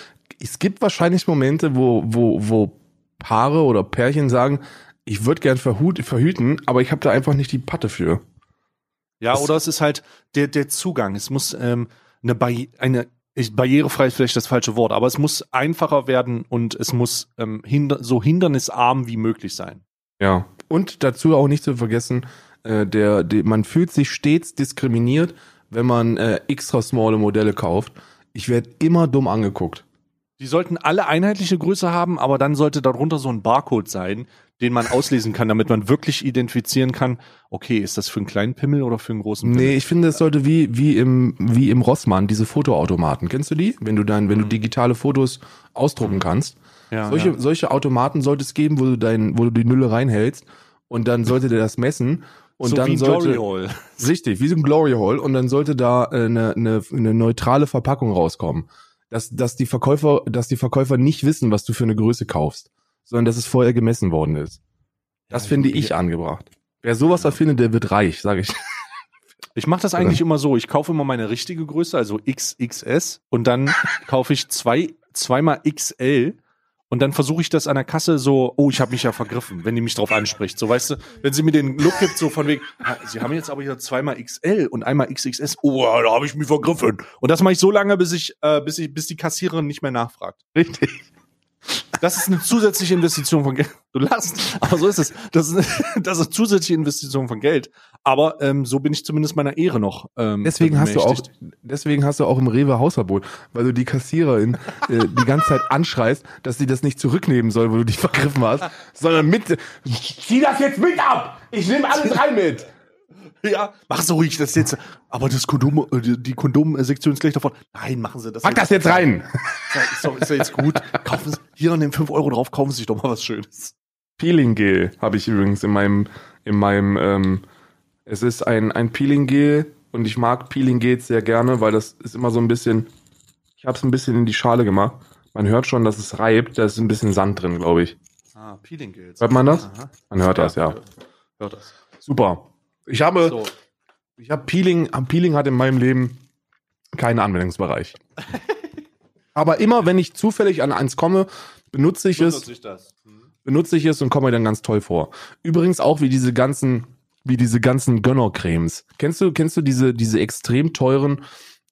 Es gibt wahrscheinlich Momente, wo, wo, wo Paare oder Pärchen sagen, ich würde gern verhut, verhüten, aber ich habe da einfach nicht die Patte für. Ja, Das- oder es ist halt der, der Zugang. Es muss ähm, eine, Barri eine ich, barrierefrei ist vielleicht das falsche Wort, aber es muss einfacher werden und es muss ähm, hinder so hindernisarm wie möglich sein. Ja. Und dazu auch nicht zu vergessen, äh, der, der, man fühlt sich stets diskriminiert, wenn man äh, extra smalle Modelle kauft. Ich werde immer dumm angeguckt. Die sollten alle einheitliche Größe haben, aber dann sollte darunter so ein Barcode sein, den man auslesen kann, damit man wirklich identifizieren kann, okay, ist das für einen kleinen Pimmel oder für einen großen Pimmel? Nee, ich finde, es sollte wie, wie im, wie im Rossmann, diese Fotoautomaten. Kennst du die? Wenn du dann, wenn du digitale Fotos ausdrucken kannst. ja, solche, ja. solche Automaten sollte es geben, wo du dein, wo du die Nülle reinhältst und dann sollte der das messen und so dann wie sollte, Glory Hole. richtig, wie so ein Glory Hole und dann sollte da äh, eine, eine, eine neutrale Verpackung rauskommen. Dass, dass die Verkäufer, dass die Verkäufer nicht wissen, was du für eine Größe kaufst, sondern dass es vorher gemessen worden ist. Das Ja, finde ich- ich angebracht. Wer sowas erfindet, der wird reich, sage ich. Ich mache das eigentlich immer so. Ich kaufe immer meine richtige Größe, also XXS, und dann kaufe ich zwei, zweimal XL und dann versuche ich das an der Kasse so, oh, ich habe mich ja vergriffen, wenn die mich drauf anspricht. So, weißt du, wenn sie mir den Look gibt, so von wegen, "Ah, sie haben jetzt aber hier zweimal XL und einmal XXS, oh, da habe ich mich vergriffen. Und das mache ich so lange, bis ich, äh, bis ich, bis die Kassiererin nicht mehr nachfragt. Richtig. Das ist eine zusätzliche Investition von Geld. Du lachst, aber so ist es. Das ist, das ist eine zusätzliche Investition von Geld. Aber ähm, so bin ich zumindest meiner Ehre noch. Ähm, Deswegen hast du auch, deswegen hast du auch im Rewe Hausverbot, weil du die Kassiererin äh, die ganze Zeit anschreist, dass sie das nicht zurücknehmen soll, wo du dich vergriffen hast, sondern mit, zieh das jetzt mit ab! Ich nehme alles rein mit! Ja, mach so ruhig, das jetzt. Aber das Kondom, äh, die Kondomsektion ist gleich davon. Nein, machen Sie das. Pack das jetzt rein! Ist doch, ist doch jetzt gut. Kaufen Sie, hier an den 5 Euro drauf, kaufen Sie sich doch mal was Schönes. Peeling Gel habe ich übrigens in meinem, in meinem, ähm, es ist ein, ein Peeling Gel und ich mag Peeling Gels sehr gerne, weil das ist immer so ein bisschen, ich habe es ein bisschen in die Schale gemacht. Man hört schon, dass es reibt, da ist ein bisschen Sand drin, glaube ich. Ah, Peeling Gels. Hört man das? Aha. Man hört das, ja. Hört das. Super. Ich habe, So. ich habe Peeling, Peeling hat in meinem Leben keinen Anwendungsbereich. Aber immer, wenn ich zufällig an eins komme, benutze ich es, Benutze ich das. Hm. benutze ich es und komme mir dann ganz toll vor. Übrigens auch wie diese ganzen, wie diese ganzen Gönnercremes. Kennst du, kennst du diese, diese extrem teuren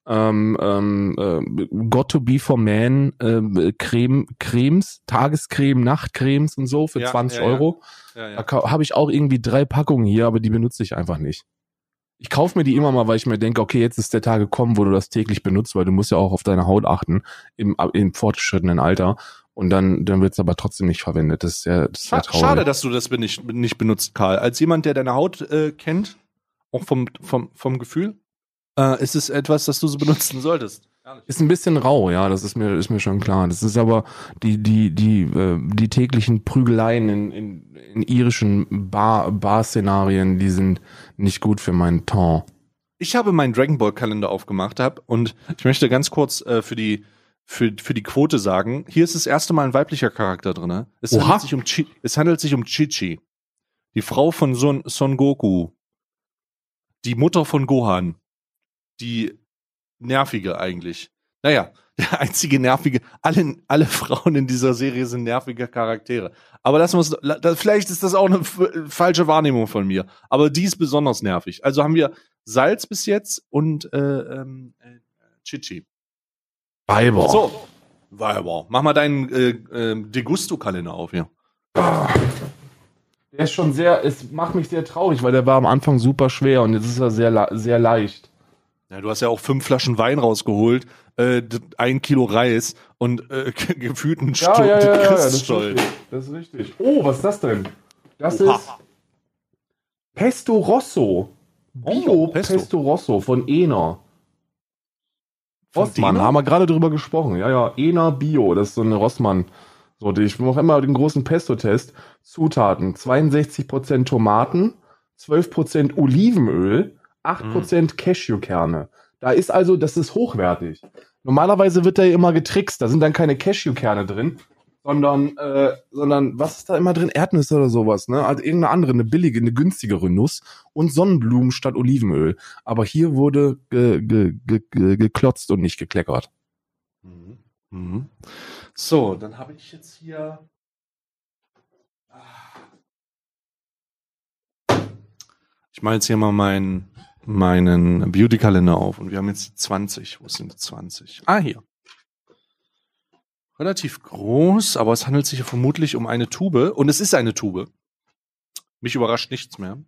ähm, ähm, äh, Got to be for Man ähm, Creme, Cremes, Tagescreme, Nachtcremes und so für Ja, 20 ja, ja. Euro? Ja, Da habe ich auch irgendwie drei Packungen hier, aber die benutze ich einfach nicht. Ich kaufe mir die immer mal, weil ich mir denke, okay, jetzt ist der Tag gekommen, wo du das täglich benutzt, weil du musst ja auch auf deine Haut achten im, im fortgeschrittenen Alter. Und dann, dann wird es aber trotzdem nicht verwendet. Das ist ja, das ist ja traurig. Schade, dass du das nicht, nicht benutzt, Karl. Als jemand, der deine Haut äh, kennt, auch vom, vom, vom Gefühl, äh, ist es etwas, das du so benutzen solltest. Ist ein bisschen rau, ja, das ist mir, ist mir schon klar. Das ist aber die, die, die, äh, die täglichen Prügeleien in, in, in irischen Bar, Bar-Szenarien, die sind nicht gut für meinen Ton. Ich habe meinen Dragon Ball Kalender aufgemacht hab und ich möchte ganz kurz äh, für die für, für die Quote sagen, hier ist das erste Mal ein weiblicher Charakter drin. Es Oha. handelt sich um Chi, es handelt sich um Chichi, die Frau von Son, Son Goku, die Mutter von Gohan, die nervige eigentlich. Naja, der einzige nervige, alle, alle Frauen in dieser Serie sind nervige Charaktere. Aber das muss, das, vielleicht ist das auch eine falsche Wahrnehmung von mir. Aber die ist besonders nervig. Also haben wir Salz bis jetzt und äh, ähm, äh, Chichi. Weiber. So, Weiber. Mach mal deinen äh, äh, Degusto-Kalender auf hier. Der ist schon sehr, es macht mich sehr traurig, weil der war am Anfang super schwer und jetzt ist er sehr, sehr leicht. Ja, du hast ja auch fünf Flaschen Wein rausgeholt, äh, ein Kilo Reis und äh, gefühlt einen Stu Christstollen. Das ist richtig. Oh, was ist das denn? Das Oha. ist Pesto Rosso. Bio Oh, Pesto. Pesto. Rosso von Ener. Rossmann, haben wir gerade drüber gesprochen. Ja, ja, Ena Bio, das ist so eine Rossmann. So, ich mache immer den großen Pesto-Test. Zutaten, 62% Tomaten, 12% Olivenöl, 8% mhm. Cashewkerne. Da ist also, das ist hochwertig. Normalerweise wird da ja immer getrickst, da sind dann keine Cashewkerne drin, sondern, äh, sondern was ist da immer drin? Erdnüsse oder sowas, ne? Also irgendeine andere, eine billige, eine günstigere Nuss und Sonnenblumen statt Olivenöl. Aber hier wurde ge, ge, ge, ge, geklotzt und nicht gekleckert. Mhm. Mhm. So, dann habe ich jetzt hier. Ich mache jetzt hier mal meinen meinen Beauty-Kalender auf und wir haben jetzt 20. Wo sind die 20? Ah, hier relativ groß, aber es handelt sich ja vermutlich um eine Tube. Und es ist eine Tube. Mich überrascht nichts mehr.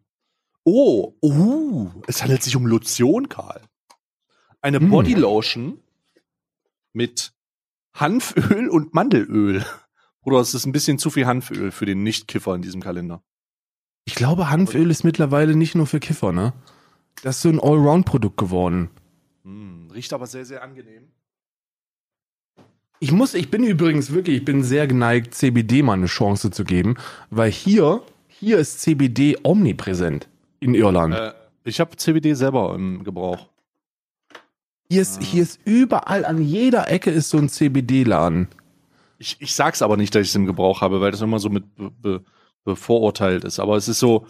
Oh, uh, es handelt sich um Lotion, Karl. Eine hm. Bodylotion mit Hanföl und Mandelöl. Oder es ist ein bisschen zu viel Hanföl für den Nicht-Kiffer in diesem Kalender. Ich glaube, Hanföl ist mittlerweile nicht nur für Kiffer, ne? Das ist so ein Allround-Produkt geworden. Hm, riecht aber sehr, sehr angenehm. Ich muss, ich bin übrigens wirklich, ich bin sehr geneigt, CBD mal eine Chance zu geben, weil hier, hier ist CBD omnipräsent in Irland. Äh, ich habe CBD selber im Gebrauch. Hier ist, hier ist überall, an jeder Ecke ist so ein CBD-Laden. Ich, ich sag's aber nicht, dass ich es im Gebrauch habe, weil das immer so mit be, be, bevorurteilt ist. Aber es ist so,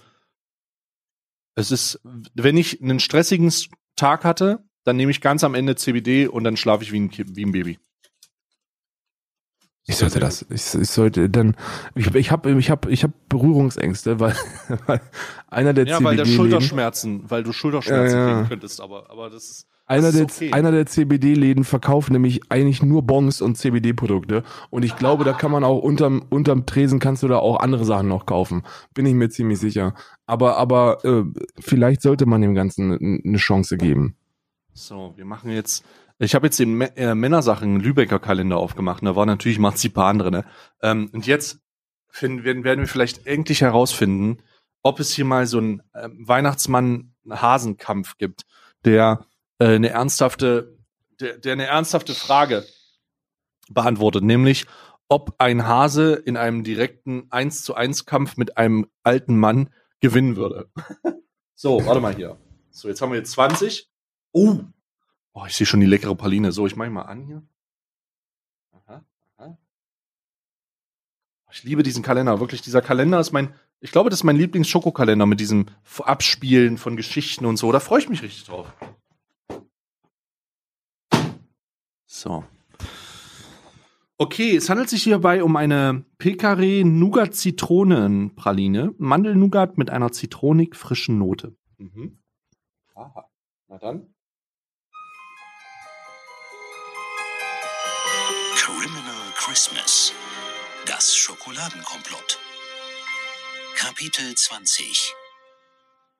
es ist, wenn ich einen stressigen Tag hatte, dann nehme ich ganz am Ende CBD und dann schlafe ich wie ein, wie ein Baby. Ich sollte das, ich, ich sollte dann, ich, ich habe ich hab, ich hab Berührungsängste, weil, weil einer der ja, weil der Schulterschmerzen, weil du Schulterschmerzen ja, ja. kriegen könntest, aber, aber das ist. Einer der, okay. einer der CBD-Läden verkauft nämlich eigentlich nur Bons und CBD-Produkte. Und ich glaube, da kann man auch unterm, unterm Tresen kannst du da auch andere Sachen noch kaufen. Bin ich mir ziemlich sicher. Aber, aber äh, vielleicht sollte man dem Ganzen eine Chance geben. So, wir machen jetzt ich habe jetzt den äh, Männersachen Lübecker Kalender aufgemacht und da war natürlich Marzipan drin. Ähm, und jetzt finden, werden, werden wir vielleicht endlich herausfinden, ob es hier mal so einen äh, Weihnachtsmann-Hasenkampf gibt, der äh, eine ernsthafte, der, der eine ernsthafte Frage beantwortet, nämlich ob ein Hase in einem direkten 1 zu 1 Kampf mit einem alten Mann gewinnen würde. so, warte mal hier. So, jetzt haben wir jetzt 20. Oh, Oh, ich sehe schon die leckere Praline. So, ich mache mal an hier. Ich liebe diesen Kalender. Wirklich, dieser Kalender ist mein, ich glaube, das ist mein Lieblings-Schokokalender mit diesem Abspielen von Geschichten und so. Da freue ich mich richtig drauf. So. Okay, es handelt sich hierbei um eine Pekare Nougat Zitronen Praline. Mandel-Nougat mit einer zitronig frischen Note. Mhm. Aha. Na dann. Christmas. Das Schokoladenkomplott. Kapitel 20.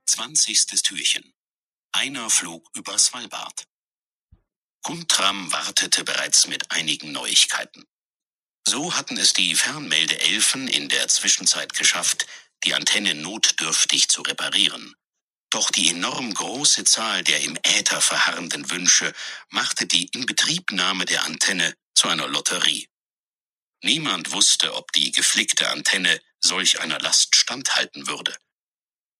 20. Türchen. Einer flog über Svalbard. Guntram wartete bereits mit einigen Neuigkeiten. So hatten es die Fernmeldeelfen in der Zwischenzeit geschafft, die Antenne notdürftig zu reparieren. Doch die enorm große Zahl der im Äther verharrenden Wünsche machte die Inbetriebnahme der Antenne zu einer Lotterie. Niemand wusste, ob die geflickte Antenne solch einer Last standhalten würde.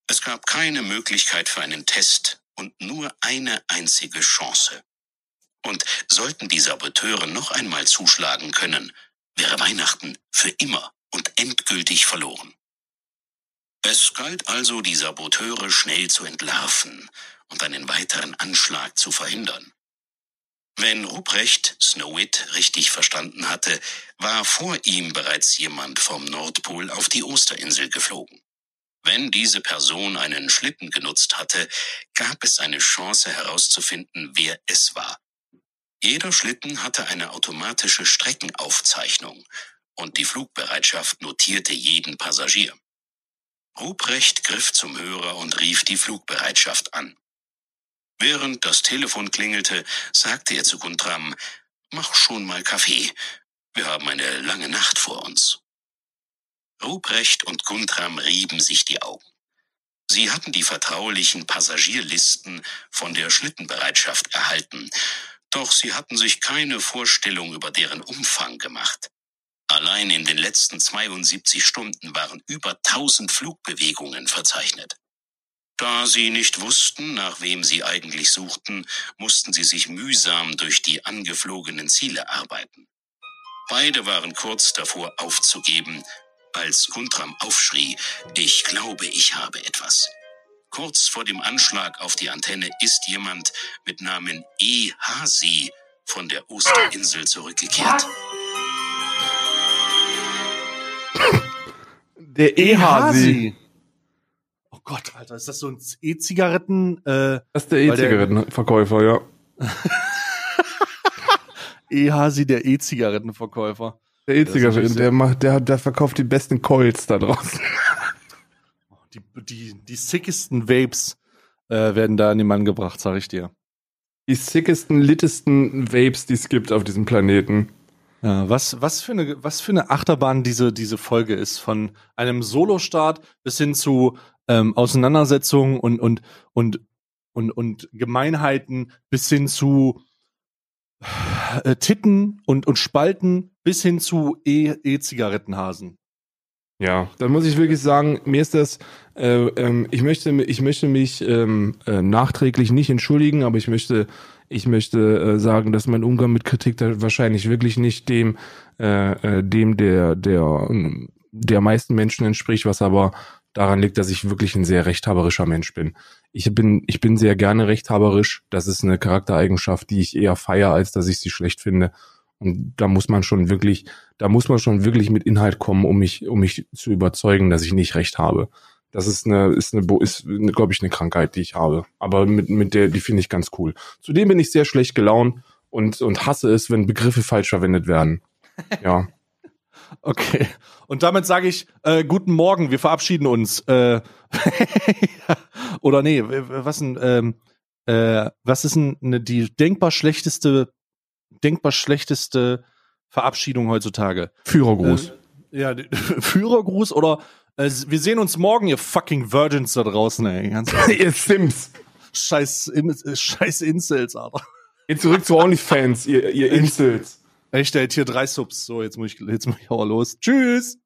Es gab keine Möglichkeit für einen Test und nur eine einzige Chance. Und sollten die Saboteure noch einmal zuschlagen können, wäre Weihnachten für immer und endgültig verloren. Es galt also, die Saboteure schnell zu entlarven und einen weiteren Anschlag zu verhindern. Wenn Ruprecht Snowit richtig verstanden hatte, war vor ihm bereits jemand vom Nordpol auf die Osterinsel geflogen. Wenn diese Person einen Schlitten genutzt hatte, gab es eine Chance herauszufinden, wer es war. Jeder Schlitten hatte eine automatische Streckenaufzeichnung und die Flugbereitschaft notierte jeden Passagier. Ruprecht griff zum Hörer und rief die Flugbereitschaft an. Während das Telefon klingelte, sagte er zu Guntram, mach schon mal Kaffee. Wir haben eine lange Nacht vor uns. Ruprecht und Guntram rieben sich die Augen. Sie hatten die vertraulichen Passagierlisten von der Schlittenbereitschaft erhalten, Doch sie hatten sich keine Vorstellung über deren Umfang gemacht. Allein in den letzten 72 Stunden waren über 1000 Flugbewegungen verzeichnet. Da sie nicht wussten, nach wem sie eigentlich suchten, mussten sie sich mühsam durch die angeflogenen Ziele arbeiten. Beide waren kurz davor aufzugeben, als Guntram aufschrie, ich glaube, ich habe etwas. Kurz vor dem Anschlag auf die Antenne ist jemand mit Namen E. Hasi von der Osterinsel zurückgekehrt. Der E-Hasi. Oh Gott, Alter, ist das so ein E-Zigaretten? Äh, Das ist der E-Zigarettenverkäufer, ja. E-Hasi, der E-Zigarettenverkäufer. Der E-Zigaretten, der macht, der, der verkauft die besten Coils da draußen. Die, die, die sickesten Vapes äh, werden da an den Mann gebracht, sag ich dir. Die sickesten, littesten Vapes, die es gibt auf diesem Planeten. Ja, was, was, für eine, was für eine Achterbahn diese, diese Folge ist. Von einem Solostart bis hin zu ähm, Auseinandersetzungen und, und, und, und, und Gemeinheiten bis hin zu äh, Titten und, und Spalten bis hin zu E- E-Zigarettenhasen. Ja, dann muss ich wirklich sagen, mir ist das, äh, ähm, ich möchte, ich möchte mich ähm, äh, nachträglich nicht entschuldigen, aber ich möchte, ich möchte äh, sagen, dass mein Umgang mit Kritik da wahrscheinlich wirklich nicht dem, äh, äh, dem der, der, ähm, der meisten Menschen entspricht, was aber daran liegt, dass ich wirklich ein sehr rechthaberischer Mensch bin. Ich bin, ich bin sehr gerne rechthaberisch. Das ist eine Charaktereigenschaft, die ich eher feiere, als dass ich sie schlecht finde. Und da muss man schon wirklich, da muss man schon wirklich mit Inhalt kommen, um mich, um mich zu überzeugen, dass ich nicht recht habe. Das ist eine, ist eine, ist, glaube ich, eine Krankheit, die ich habe. Aber mit, mit der, die finde ich ganz cool. Zudem bin ich sehr schlecht gelaunt und, und hasse es, wenn Begriffe falsch verwendet werden. Ja. Okay. Und damit sage ich, äh, guten Morgen, wir verabschieden uns. Äh, oder nee, was denn, ähm, äh, was ist denn die denkbar schlechteste, denkbar schlechteste Verabschiedung heutzutage? Führergruß. Äh, ja, Führergruß oder äh, wir sehen uns morgen, ihr fucking Virgins da draußen, ey. Ihr Sims. scheiß, scheiß Incels, Alter. Geht zurück zu OnlyFans, ihr, ihr Insels. Echt, der hat hier drei Subs. So, jetzt muss ich, jetzt muss ich aber los. Tschüss!